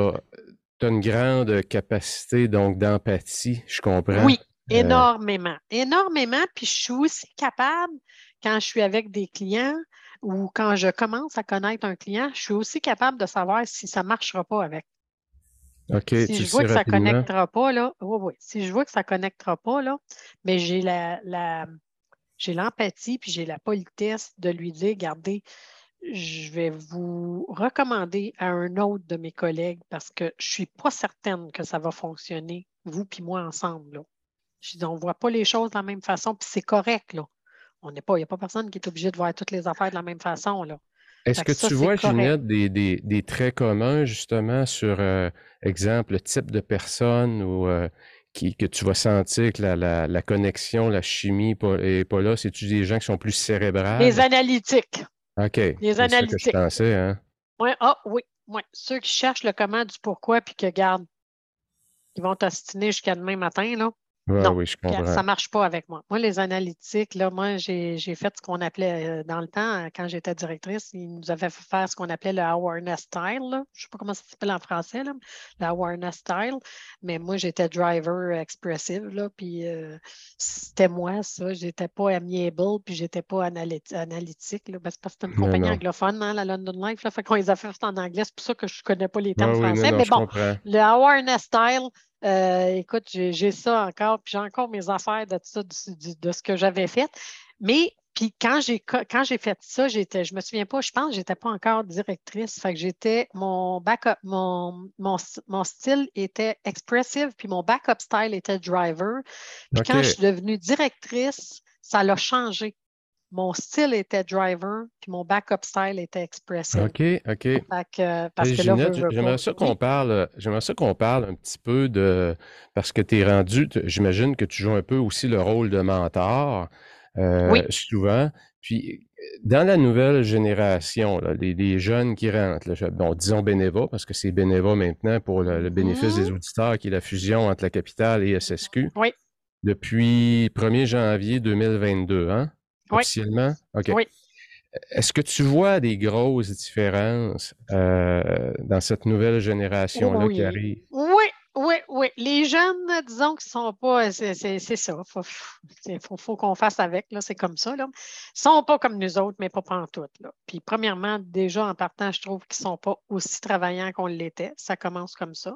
as, une grande capacité donc d'empathie, je comprends. Oui, euh, énormément. Énormément. Puis je suis aussi capable quand je suis avec des clients ou quand je commence à connaître un client, je suis aussi capable de savoir si ça ne marchera pas avec. Si je vois que ça ne connectera pas, là, oui, oui. Si je vois que ça ne connectera pas, là, mais j'ai la, la j'ai l'empathie puis j'ai la politesse de lui dire, regardez, je vais vous recommander à un autre de mes collègues parce que je ne suis pas certaine que ça va fonctionner, vous puis moi ensemble. Là. Je dis, on ne voit pas les choses de la même façon, puis c'est correct. Là on n'est pas, il n'y a pas personne qui est obligé de voir toutes les affaires de la même façon. Là. Est-ce que, tu vois, Ginette, des, des, traits communs justement sur, euh, exemple, le type de personne ou euh, qui, que tu vas sentir que la, la, connexion, la chimie n'est pas là? C'est-tu des gens qui sont plus cérébrales? Les analytiques. OK. Les analytiques. Que je pensais, hein? Ouais, ah, oui, oui. Ceux qui cherchent le comment du pourquoi puis que gardent, ils vont t'astiner jusqu'à demain matin, là non, oui, je comprends. ça ne marche pas avec moi. Moi, les analytiques, là, moi, j'ai fait ce qu'on appelait euh, dans le temps, quand j'étais directrice, ils nous avaient fait faire ce qu'on appelait le awareness style. Je ne sais pas comment ça s'appelle en français, là, le awareness style. Mais moi, j'étais driver expressive, là, puis euh, c'était moi, ça. J'étais pas amiable, puis j'étais pas analytique. Là, parce que c'était une compagnie anglophone, hein, la London Life. Là, fait qu'on les a fait en anglais. C'est pour ça que je ne connais pas les termes français. mais bon, le awareness style, euh, écoute, j'ai ça encore, puis j'ai encore mes affaires de, ça, de, ce que j'avais fait. Mais puis quand j'ai quand j'ai fait ça, j'étais, je me souviens pas, je pense que j'étais pas encore directrice. Fait que j'étais, mon backup, mon, mon, style était expressive, puis mon backup style était driver. Puis quand je suis devenue directrice, ça l'a changé. Mon style était driver, puis mon backup style était expressive. OK, OK. j'aimerais ça qu'on parle, j'aimerais ça qu'on parle un petit peu de, parce que tu es rendu, j'imagine que tu joues un peu aussi le rôle de mentor, euh, souvent. Puis, dans la nouvelle génération, les, jeunes qui rentrent, bon, disons Beneva, parce que c'est Beneva maintenant pour le, bénéfice des mmh. auditeurs, qui est la fusion entre la capitale et SSQ. Oui. Depuis 1er janvier 2022, hein? Officiellement? OK. Oui. Est-ce que tu vois des grosses différences euh, dans cette nouvelle génération-là qui arrive? Oui, oui, oui. Les jeunes, disons qu'ils ne sont pas. C'est ça. Il faut, qu'on fasse avec. C'est comme ça. Ils ne sont pas comme nous autres, mais pas pantoute. Là. Puis, premièrement, déjà en partant, je trouve qu'ils ne sont pas aussi travaillants qu'on l'était. Ça commence comme ça.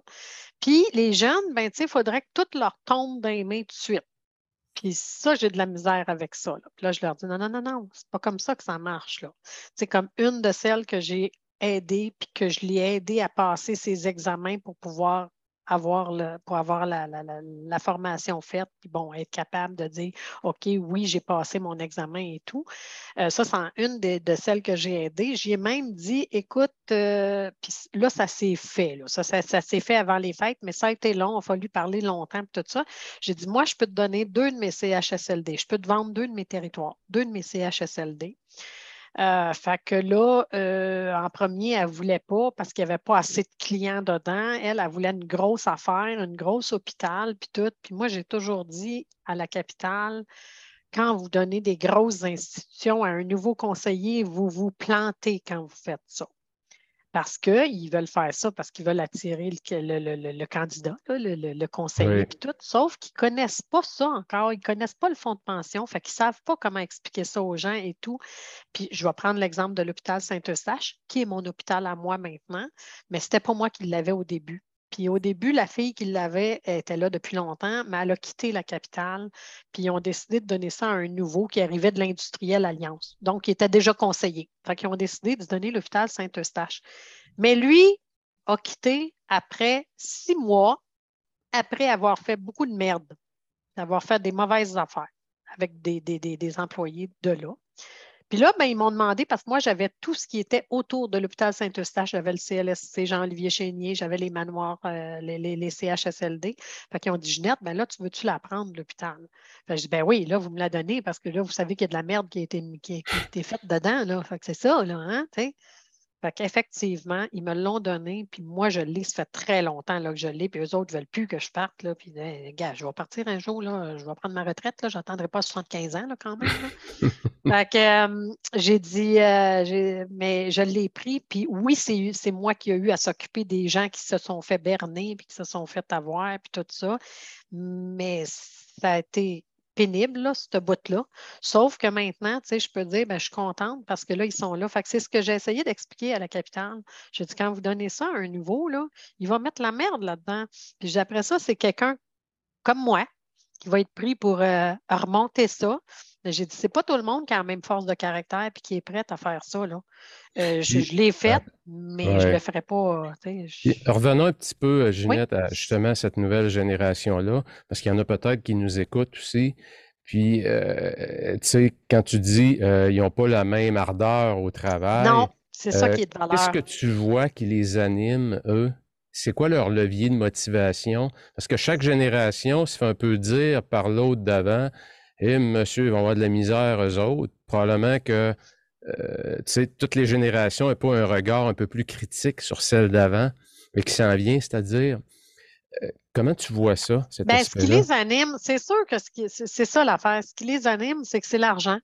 Puis, les jeunes, ben, il faudrait que tout leur tombe dans les mains tout de suite. Puis ça, j'ai de la misère avec ça. Là. Puis là, je leur dis non, non, non, non, c'est pas comme ça que ça marche. C'est comme une de celles que j'ai aidées, puis que je l'ai aidé à passer ses examens pour pouvoir avoir pour avoir la, formation faite, puis bon, être capable de dire OK, oui, j'ai passé mon examen et tout. Euh, ça, c'est une de celles que j'ai aidées. J'ai même dit écoute, euh, puis là, ça s'est fait. Ça, ça, s'est fait avant les fêtes, mais ça a été long, il a fallu parler longtemps, tout ça. J'ai dit moi, je peux te donner deux de mes CHSLD, je peux te vendre deux de mes territoires, deux de mes CHSLD. Euh, fait que là, euh, en premier, elle ne voulait pas parce qu'il n'y avait pas assez de clients dedans. Elle, elle voulait une grosse affaire, une grosse hôpital, puis tout. Puis moi, j'ai toujours dit à la capitale, quand vous donnez des grosses institutions à un nouveau conseiller, vous vous plantez quand vous faites ça parce qu'ils veulent faire ça, parce qu'ils veulent attirer le, candidat, le, conseiller, et tout, sauf qu'ils ne connaissent pas ça encore, ils ne connaissent pas le fonds de pension, fait qu'ils ne savent pas comment expliquer ça aux gens et tout. Puis je vais prendre l'exemple de l'hôpital Saint-Eustache, qui est mon hôpital à moi maintenant, mais ce n'était pas moi qui l'avais au début. Puis au début, la fille qui l'avait était là depuis longtemps, mais elle a quitté la capitale. Puis ils ont décidé de donner ça à un nouveau qui arrivait de l'industriel Alliance. Donc, il était déjà conseillé. Fait qu'ils ont décidé de donner l'hôpital Saint-Eustache. Mais lui a quitté après six mois, après avoir fait beaucoup de merde, d'avoir fait des mauvaises affaires avec des, des employés de là. Puis là, ben, ils m'ont demandé, parce que moi, j'avais tout ce qui était autour de l'hôpital Saint-Eustache. J'avais le CLSC Jean-Olivier Chénier, j'avais les manoirs, euh, les, CHSLD. Fait qu'ils ont dit, Ginette, ben là, tu veux-tu la prendre, l'hôpital? Fait je dis, ben oui, là, vous me la donnez parce que là, vous savez qu'il y a de la merde qui a été, qui, a été faite dedans, là. Fait que c'est ça, là, hein, fait qu'effectivement, ils me l'ont donné, puis moi, je l'ai, ça fait très longtemps là, que je l'ai, puis eux autres ne veulent plus que je parte. Là, puis, gars, je vais partir un jour, là, je vais prendre ma retraite, là, je n'attendrai pas 75 ans là, quand même. <laughs> fait que euh, j'ai dit, euh, mais je l'ai pris, puis oui, c'est moi qui ai eu à s'occuper des gens qui se sont fait berner, puis qui se sont fait avoir, puis tout ça. Mais ça a été pénible, là, ce bout-là. Sauf que maintenant, tu sais, je peux dire, ben, je suis contente parce que là, ils sont là. C'est ce que j'ai essayé d'expliquer à la capitale. J'ai dit, quand vous donnez ça à un nouveau, là, il va mettre la merde là-dedans. Puis après ça, c'est quelqu'un comme moi qui va être pris pour euh, remonter ça. J'ai dit, c'est pas tout le monde qui a la même force de caractère et qui est prêt à faire ça. Là. Euh, je, l'ai fait, mais je ne le ferai pas. Revenons un petit peu, euh, Ginette, à justement cette nouvelle génération-là, parce qu'il y en a peut-être qui nous écoutent aussi. Puis, tu sais, quand tu dis ils n'ont pas la même ardeur au travail. Non, c'est ça qui est de valeur. Qu'est-ce que tu vois qui les anime, eux? c'est quoi leur levier de motivation? Parce que chaque génération se fait un peu dire par l'autre d'avant, eh, monsieur, ils vont avoir de la misère, eux autres. Probablement que, euh, tu sais, toutes les générations n'ont pas un regard un peu plus critique sur celle d'avant, mais qui s'en vient, c'est-à-dire, euh, comment tu vois ça? ben, ce qui les anime, c'est sûr que c'est ça l'affaire. Ce qui les anime, c'est que c'est l'argent.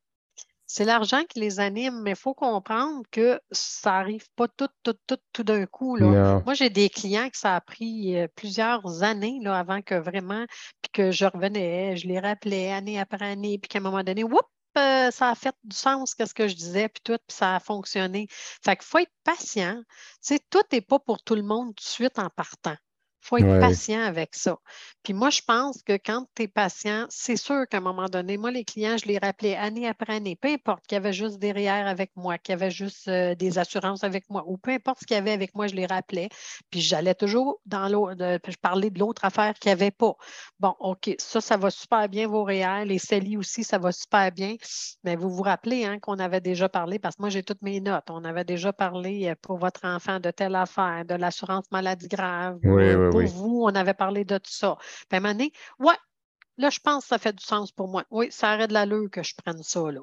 C'est l'argent qui les anime, mais il faut comprendre que ça n'arrive pas tout, tout, tout, tout d'un coup. Là. Moi, j'ai des clients que ça a pris euh, plusieurs années là, avant que vraiment, puis que je revenais, je les rappelais année après année, puis qu'à un moment donné, whoop, euh, ça a fait du sens, qu'est-ce que je disais, puis tout, puis ça a fonctionné. Fait qu'il faut être patient. Tu sais, tout n'est pas pour tout le monde tout de suite en partant. Faut être patient avec ça. Puis moi, je pense que quand tu es patient, c'est sûr qu'à un moment donné, moi, les clients, je les rappelais année après année, peu importe qu'il y avait juste derrière avec moi, qu'il y avait juste euh, des assurances avec moi, ou peu importe ce qu'il y avait avec moi, je les rappelais. Puis j'allais toujours dans l'autre, je parlais de l'autre affaire qu'il n'y avait pas. Bon, OK, ça, ça va super bien, vos réels. Les CELI aussi, ça va super bien. Mais vous vous rappelez hein, qu'on avait déjà parlé, parce que moi, j'ai toutes mes notes. On avait déjà parlé euh, pour votre enfant de telle affaire, de l'assurance maladie grave. Oui, oui, pour vous, on avait parlé de tout ça. Puis à un moment donné, ouais, là, je pense que ça fait du sens pour moi. Oui, ça arrête de l'allure que je prenne ça, là.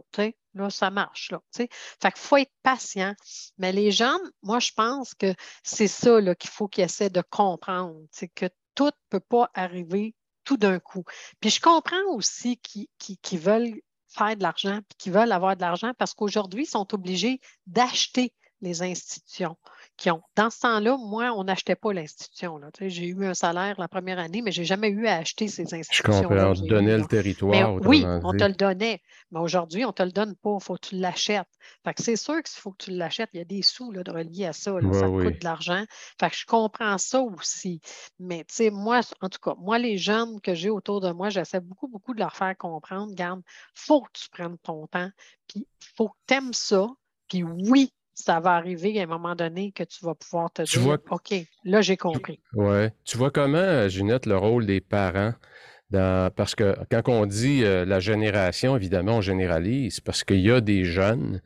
Là, ça marche, là. Fait qu'il faut être patient. Mais les jeunes, moi, je pense que c'est ça qu'il faut qu'ils essaient de comprendre. C'est que tout ne peut pas arriver tout d'un coup. Puis je comprends aussi qu'ils veulent faire de l'argent, puis qu'ils veulent avoir de l'argent parce qu'aujourd'hui, ils sont obligés d'acheter les institutions qui ont. Dans ce temps-là, moi, on n'achetait pas l'institution. J'ai eu un salaire la première année, mais je n'ai jamais eu à acheter ces institutions. Je comprends. On te donnait le territoire. oui, on te le donnait. Mais aujourd'hui, on ne te le donne pas. Il faut que tu l'achètes. c'est sûr qu'il faut que tu l'achètes. Il y a des sous là, de reliés à ça. ça coûte de l'argent. Fait que je comprends ça aussi. Mais moi, en tout cas, moi, les jeunes que j'ai autour de moi, j'essaie beaucoup, beaucoup de leur faire comprendre. Garde, il faut que tu prennes ton temps. Puis il faut que tu aimes ça. Puis oui, ça va arriver à un moment donné que tu vas pouvoir te dire OK, là, j'ai compris. Oui. Tu vois comment, euh, Ginette, le rôle des parents? parce que quand on dit euh, la génération, évidemment, on généralise parce qu'il y a des jeunes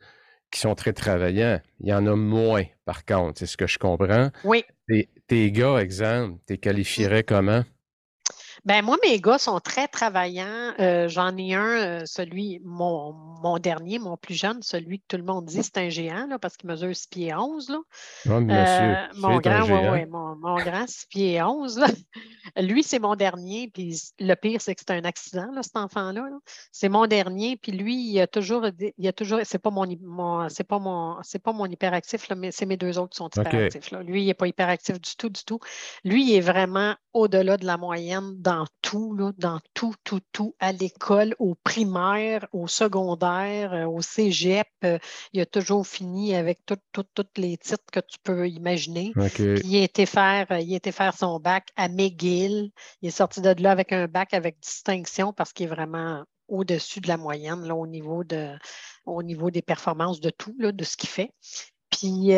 qui sont très travaillants. Il y en a moins, par contre. C'est ce que je comprends. Oui. Tes, gars, exemple, tu les qualifierais comment? Ben moi, mes gars sont très travaillants. Euh, j'en ai un, euh, celui, mon, mon, dernier, mon plus jeune, celui que tout le monde dit c'est un géant, là, parce qu'il mesure 6 pieds 11. Là. Oh, monsieur, mon grand, ouais, mon, mon, grand 6 pieds 11. Là. <laughs> Lui, c'est mon dernier, puis le pire, c'est que c'est un accident, là, cet enfant-là. c'est mon dernier, puis lui, il a toujours, il a toujours, c'est pas mon, mon c'est pas mon, c'est pas mon hyperactif, là, mais c'est mes deux autres qui sont hyperactifs. Là. Lui, il n'est pas hyperactif du tout, du tout. Lui, il est vraiment au-delà de la moyenne dans tout, là, dans tout, tout, tout, à l'école, au primaire, au secondaire, euh, au cégep. Euh, il a toujours fini avec tous les titres que tu peux imaginer. il, a été faire, euh, il a faire son bac à McGill. Il est sorti de là avec un bac avec distinction parce qu'il est vraiment au-dessus de la moyenne là, au, niveau de, au niveau des performances de tout, là, de ce qu'il fait. Puis,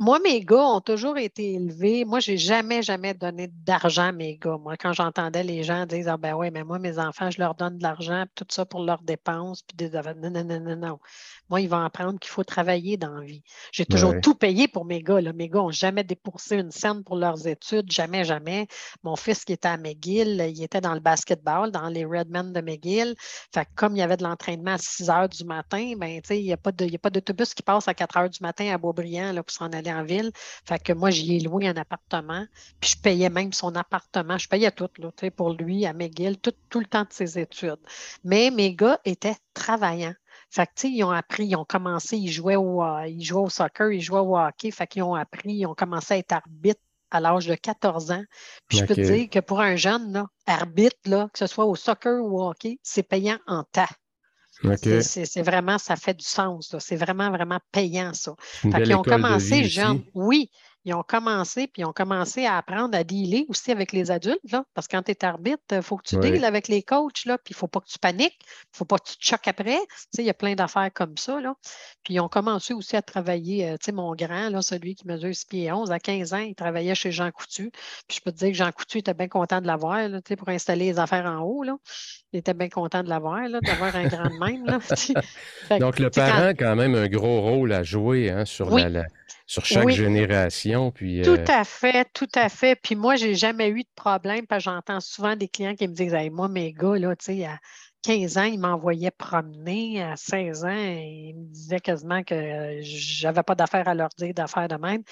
moi, mes gars ont toujours été élevés. Moi, je n'ai jamais, jamais donné d'argent à mes gars. Moi, quand j'entendais les gens dire Ah ben oui, mais moi, mes enfants, je leur donne de l'argent, tout ça pour leurs dépenses, puis des... non, non, non, non, non. Moi, ils vont apprendre qu'il faut travailler dans la vie. J'ai toujours tout payé pour mes gars. Mes gars n'ont jamais dépoursé une scène pour leurs études, jamais, jamais. Mon fils qui était à McGill, il était dans le basketball, dans les Redmen de McGill. Fait comme il y avait de l'entraînement à 6 heures du matin, ben, il n'y a pas d'autobus qui passe à 4 heures du matin à Beaubriand là, pour s'en aller en ville. Fait que moi, j'y ai loué un appartement, puis je payais même son appartement. Je payais tout là, pour lui à McGill, tout, tout le temps de ses études. Mais mes gars étaient travaillants. Fait que, ils ont appris, ils ont commencé, ils jouaient au, euh, ils jouaient au soccer, ils jouaient au hockey. Fait qu'ils ont appris, ils ont commencé à être arbitres à l'âge de 14 ans. Puis je peux te dire que pour un jeune, là, arbitre, là, que ce soit au soccer ou au hockey, c'est payant en tas. C'est vraiment, ça fait du sens. C'est vraiment, vraiment payant, ça. Fait qu'ils ont commencé jeunes. Oui, ils ont commencé, puis ils ont commencé à apprendre à dealer aussi avec les adultes, là, parce que quand tu es arbitre, il faut que tu deals avec les coachs, là, puis il ne faut pas que tu paniques, il ne faut pas que tu te choques après. il y a plein d'affaires comme ça. Là. Puis ils ont commencé aussi à travailler, euh, tu sais, mon grand, là, celui qui mesure 6 pieds 11, à 15 ans, il travaillait chez Jean Coutu. Puis je peux te dire que Jean Coutu était bien content de l'avoir, pour installer les affaires en haut. Là. Il était bien content de l'avoir, d'avoir un grand de même. Là. <laughs> Donc, le parent a quand même un gros rôle à jouer hein, sur la sur chaque génération. Puis, Tout euh, à fait, tout à fait. Puis moi, je n'ai jamais eu de problème parce que j'entends souvent des clients qui me disent Moi, mes gars, là, tu sais, à 15 ans, ils m'envoyaient promener. À 16 ans, ils me disaient quasiment que je n'avais pas d'affaires à leur dire, d'affaires de même.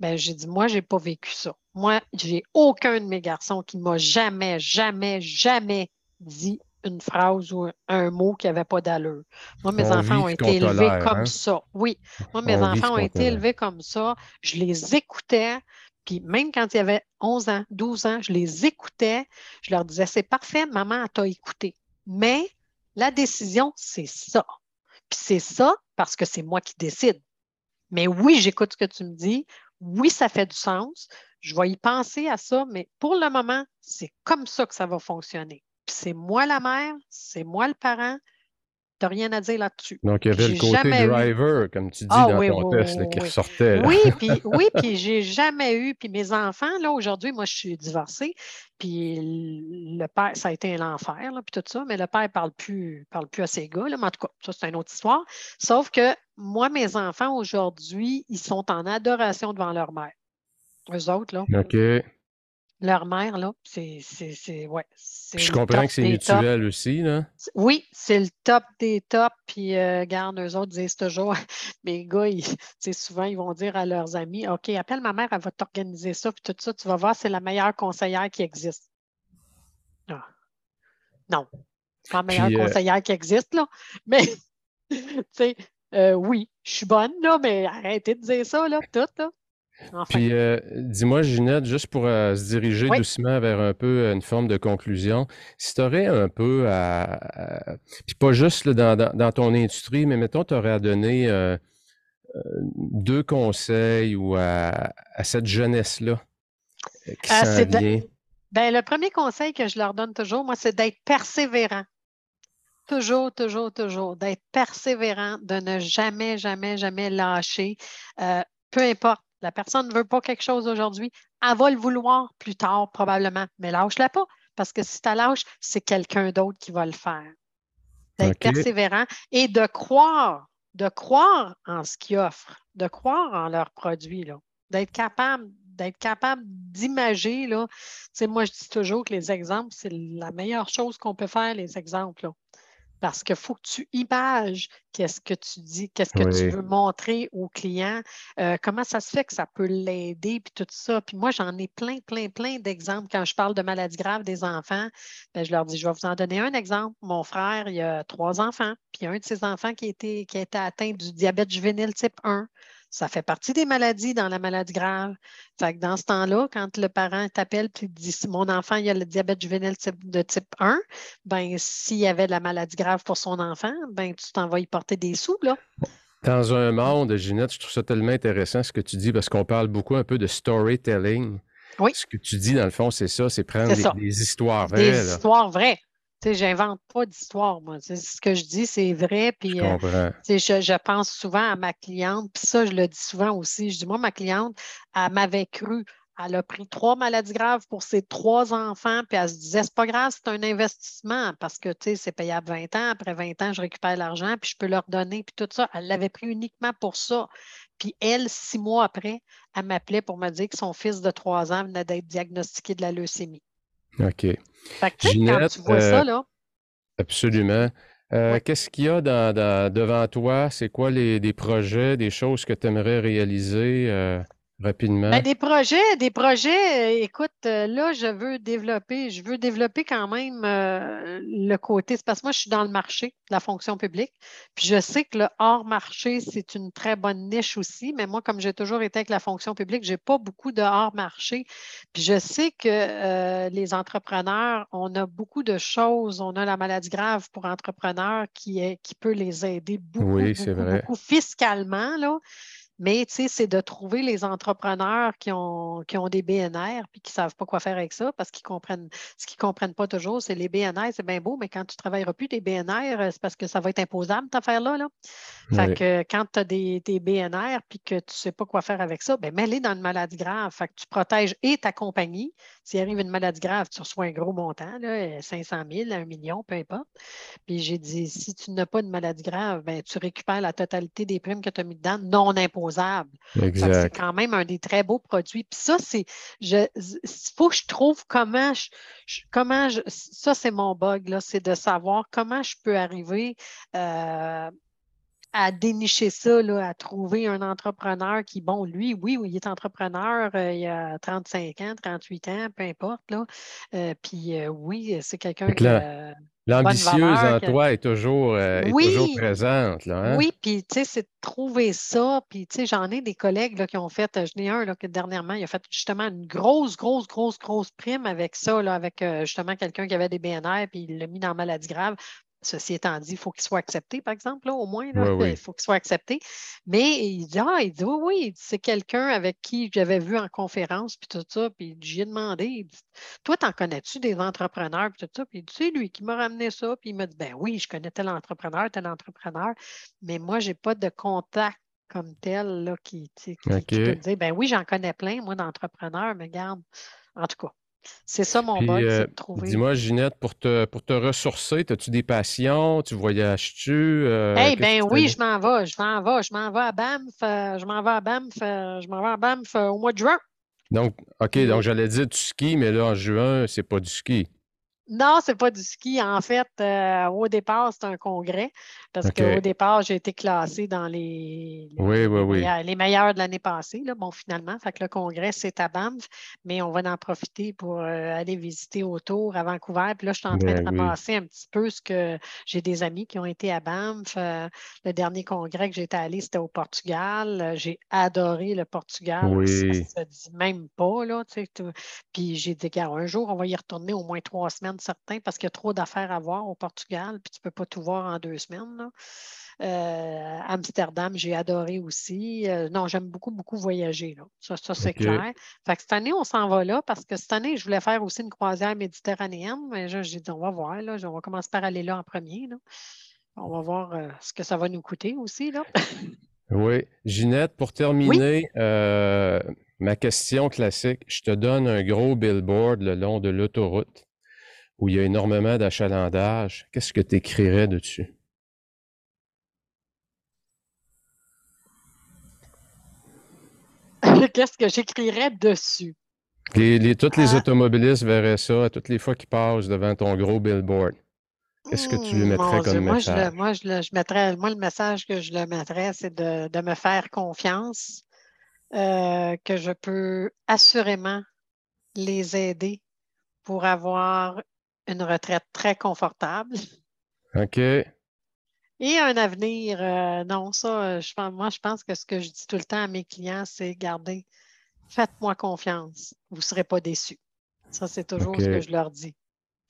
Bien, j'ai dit, moi, je n'ai pas vécu ça. Moi, j'ai aucun de mes garçons qui m'a jamais, jamais, jamais dit une phrase ou un mot qui n'avait pas d'allure. Moi, mes enfants ont été élevés comme hein? ça. Oui, moi, mes enfants ont été élevés comme ça. Je les écoutais. Puis même quand il y avait 11 ans, 12 ans, je les écoutais. Je leur disais, c'est parfait, maman t'a écouté. Mais la décision, c'est ça. Puis c'est ça parce que c'est moi qui décide. Mais oui, j'écoute ce que tu me dis. oui, ça fait du sens. Je vais y penser à ça, mais pour le moment, c'est comme ça que ça va fonctionner. C'est moi la mère, c'est moi le parent, rien à dire là-dessus. Donc, il y avait le côté driver, comme tu dis ah dans ton test, qui ressortait. Oui, <laughs> puis oui, puis j'ai jamais eu, puis mes enfants, là, aujourd'hui, moi, je suis divorcée, puis le père, ça a été l'enfer, puis tout ça, mais le père ne parle plus, parle plus à ses gars, là, mais en tout cas, ça, c'est une autre histoire. Sauf que moi, mes enfants, aujourd'hui, ils sont en adoration devant leur mère. Eux autres, là. OK. Leur mère, là, c'est. Ouais, je comprends que c'est mutuel aussi, là. Oui, c'est le top des tops. Puis, euh, garde, eux autres disent toujours, <laughs> mes gars, ils, souvent, ils vont dire à leurs amis OK, appelle ma mère, elle va t'organiser ça, puis tout ça, tu vas voir, c'est la meilleure conseillère qui existe. Ah. Non, c'est pas la meilleure euh, conseillère qui existe, là. <laughs> Mais, tu sais, euh, oui, je suis bonne, là, mais arrêtez de dire ça, là, tout, là. Puis, euh, dis-moi, Ginette, juste pour euh, se diriger doucement vers un peu euh, une forme de conclusion, si tu aurais un peu à, Puis pas juste dans, ton industrie, mais mettons, tu aurais à donner deux conseils ou à, cette jeunesse-là qui s'en vient? Ben, le premier conseil que je leur donne toujours, moi, c'est d'être persévérant. Toujours, toujours, toujours, d'être persévérant, de ne jamais, jamais, jamais lâcher. peu importe la personne ne veut pas quelque chose aujourd'hui, elle va le vouloir plus tard probablement, mais lâche-la pas, parce que si tu la lâches, c'est quelqu'un d'autre qui va le faire. D'être persévérant et de croire, de croire en ce qu'ils offrent, de croire en leurs produits, d'être capable d'être capable d'imager. Moi, je dis toujours que les exemples, c'est la meilleure chose qu'on peut faire, les exemples. Là parce qu'il faut que tu images qu'est-ce que tu dis, qu'est-ce que tu veux montrer au client, euh, comment ça se fait que ça peut l'aider, puis tout ça. Puis moi, j'en ai plein, plein, plein d'exemples. Quand je parle de maladies graves des enfants, ben, je leur dis, je vais vous en donner un exemple. Mon frère, il a trois enfants, puis un de ses enfants qui, était, qui a été atteint du diabète juvénile type 1. Ça fait partie des maladies dans la maladie grave. Fait que dans ce temps-là, quand le parent t'appelle et dit mon enfant il a le diabète juvénile de type 1, ben s'il y avait de la maladie grave pour son enfant, ben tu t'en vas y porter des sous là. Dans un monde, Ginette, je trouve ça tellement intéressant ce que tu dis parce qu'on parle beaucoup un peu de storytelling. Oui. Ce que tu dis, dans le fond, c'est ça, c'est prendre des, histoires vraies. Des histoires vraies j'invente pas d'histoire, moi. ce que je dis, c'est vrai. Puis, je, euh, je, pense souvent à ma cliente, puis ça, je le dis souvent aussi. Je dis, moi, ma cliente, elle m'avait cru. Elle a pris trois maladies graves pour ses trois enfants, puis elle se disait, c'est pas grave, c'est un investissement parce que, tu sais, c'est payable 20 ans. Après 20 ans, je récupère l'argent, puis je peux leur donner, puis tout ça. Elle l'avait pris uniquement pour ça. Puis elle, six mois après, elle m'appelait pour me dire que son fils de trois ans venait d'être diagnostiqué de la leucémie. OK. Ginette, quand tu vois ça, euh, là. Absolument. Euh, qu'est-ce qu'il y a devant toi? C'est quoi les, des projets, des choses que tu aimerais réaliser? Euh? Rapidement? Ben, des projets, des projets, euh, écoute, euh, là, je veux développer, je veux développer quand même euh, le côté, c'est parce que moi, je suis dans le marché de la fonction publique, puis je sais que le hors-marché, c'est une très bonne niche aussi, mais moi, comme j'ai toujours été avec la fonction publique, je n'ai pas beaucoup de hors-marché, puis je sais que les entrepreneurs, on a beaucoup de choses, on a la maladie grave pour entrepreneurs qui, est, qui peut les aider beaucoup, oui, beaucoup, beaucoup fiscalement, là. Mais c'est de trouver les entrepreneurs qui ont, qui ont des BNR puis qui ne savent pas quoi faire avec ça parce qu'ils comprennent ce qu'ils ne comprennent pas toujours, c'est les BNR, c'est bien beau, mais quand tu ne travailleras plus des BNR, euh, c'est parce que ça va être imposable, cette affaire-là. Là. Fait que quand tu as des, des, BNR puis que tu ne sais pas quoi faire avec ça, bien, mets-les dans une maladie grave. Fait que tu protèges et ta compagnie. S'il arrive une maladie grave, tu reçois un gros montant, là, 500 000, 1 million, peu importe. Puis j'ai dit, si tu n'as pas de maladie grave, bien, tu récupères la totalité des primes que tu as mis dedans non c'est quand même un des très beaux produits. Puis ça, c'est. Il faut que je trouve comment comment ça, c'est mon bug, là, c'est de savoir comment je peux arriver euh, à dénicher ça, là, à trouver un entrepreneur qui, bon, lui, oui, il est entrepreneur, euh, il a 35 ans, 38 ans, peu importe, là. Euh, puis oui, c'est quelqu'un qui. L'ambitieuse en toi est toujours, euh, présente. Là, hein? Oui, puis tu sais, c'est de trouver ça. Puis tu sais, j'en ai des collègues là, qui ont fait, j'en ai un là, qui dernièrement, il a fait justement une grosse, grosse, grosse, grosse prime avec ça, là, avec euh, justement quelqu'un qui avait des BNR, puis il l'a mis dans maladie grave Ceci étant dit, il faut qu'il soit accepté, par exemple, au moins. Il <laughs> faut qu'il soit accepté. Mais il dit, ah, il dit, oui, oui, c'est quelqu'un avec qui j'avais vu en conférence, puis tout ça. Puis j'ai demandé, il dit, toi, t'en connais-tu des entrepreneurs, puis tout ça? Puis c'est lui qui m'a ramené ça. Puis il m'a dit, ben oui, je connais tel entrepreneur, tel entrepreneur, mais moi, je n'ai pas de contact comme tel là, qui, qui, peut me dire, ben oui, j'en connais plein, moi, d'entrepreneurs, mais garde, en tout cas. C'est ça mon but, c'est euh, de trouver. Dis-moi, Ginette, pour te, pour te ressourcer, as-tu des passions? Tu voyages-tu? Euh, eh bien oui, je m'en vais, je m'en vais, je m'en vais à Banff, euh, je m'en vais à Banff, je m'en vais à Banff au mois de juin. Donc, OK, donc j'allais dire du ski, mais là, en juin, c'est pas du ski. Non, c'est pas du ski. En fait, euh, au départ, c'est un congrès parce qu'au départ, j'ai été classée dans les, les, meilleurs, de l'année passée. Là. Bon, finalement, fait que le congrès, c'est à Banff, mais on va en profiter pour euh, aller visiter autour à Vancouver. Puis là, je suis en train de ben ramasser un petit peu ce que j'ai des amis qui ont été à Banff. Euh, le dernier congrès que j'étais allée, c'était au Portugal. J'ai adoré le Portugal. Ça se dit même pas. Là, Puis j'ai dit, un jour, on va y retourner au moins trois semaines certains parce qu'il y a trop d'affaires à voir au Portugal, puis tu ne peux pas tout voir en deux semaines. Euh, Amsterdam, j'ai adoré aussi. Euh, non, j'aime beaucoup, beaucoup voyager. Ça, c'est clair. Fait que cette année, on s'en va là parce que cette année, je voulais faire aussi une croisière méditerranéenne, mais j'ai dit, on va voir. Là, on va commencer par aller là en premier. On va voir euh, ce que ça va nous coûter aussi. Là. oui. Ginette, pour terminer, ma question classique, je te donne un gros billboard le long de l'autoroute où il y a énormément d'achalandage, qu'est-ce que tu écrirais dessus? <laughs> Qu'est-ce que j'écrirais dessus? Les, tous les ah. automobilistes verraient ça toutes les fois qu'ils passent devant ton gros billboard. Qu'est-ce que tu lui hmm, mettrais comme message? moi, je, mettrais, moi, le message que je le mettrais, c'est de, me faire confiance, euh, que je peux assurément les aider pour avoir une retraite très confortable. OK. Et un avenir, euh, non, ça, euh, je, moi, je pense que ce que je dis tout le temps à mes clients, c'est gardez, faites-moi confiance, vous ne serez pas déçus. Ça, c'est toujours ce que je leur dis.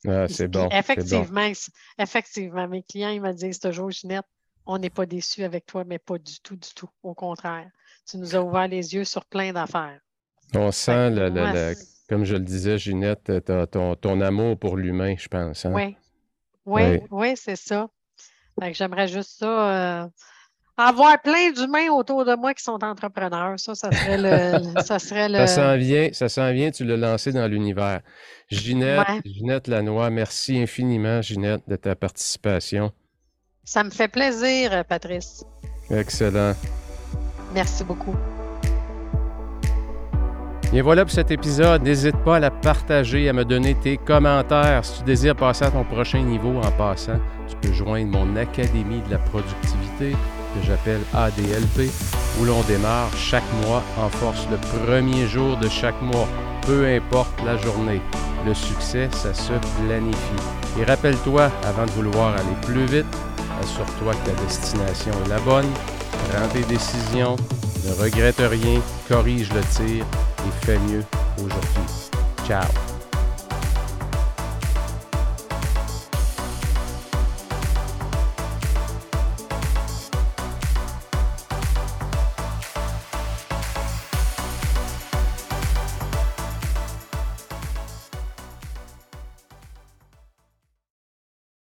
Ah, c'est bon. Effectivement, effectivement, mes clients, ils me disent toujours, Ginette, on n'est pas déçus avec toi, mais pas du tout, du tout. Au contraire, tu nous as ouvert les yeux sur plein d'affaires. On sent le, comme je le disais, Ginette, tu ton, ton, amour pour l'humain, je pense. Hein? Oui. Oui, oui, c'est ça. J'aimerais juste ça. Euh, avoir plein d'humains autour de moi qui sont entrepreneurs. Ça, ça serait le. <laughs> ça, serait le... ça s'en vient, ça s'en vient, tu l'as lancé dans l'univers. Ginette, Ginette Lanois, merci infiniment, Ginette, de ta participation. Ça me fait plaisir, Patrice. Excellent. Merci beaucoup. Et voilà pour cet épisode. N'hésite pas à la partager, à me donner tes commentaires. Si tu désires passer à ton prochain niveau en passant, tu peux joindre mon Académie de la productivité que j'appelle ADLP, où l'on démarre chaque mois en force le premier jour de chaque mois, peu importe la journée. Le succès, ça se planifie. Et rappelle-toi, avant de vouloir aller plus vite, assure-toi que ta destination est la bonne, prends tes décisions, ne regrette rien, corrige le tir et fais mieux aujourd'hui. Ciao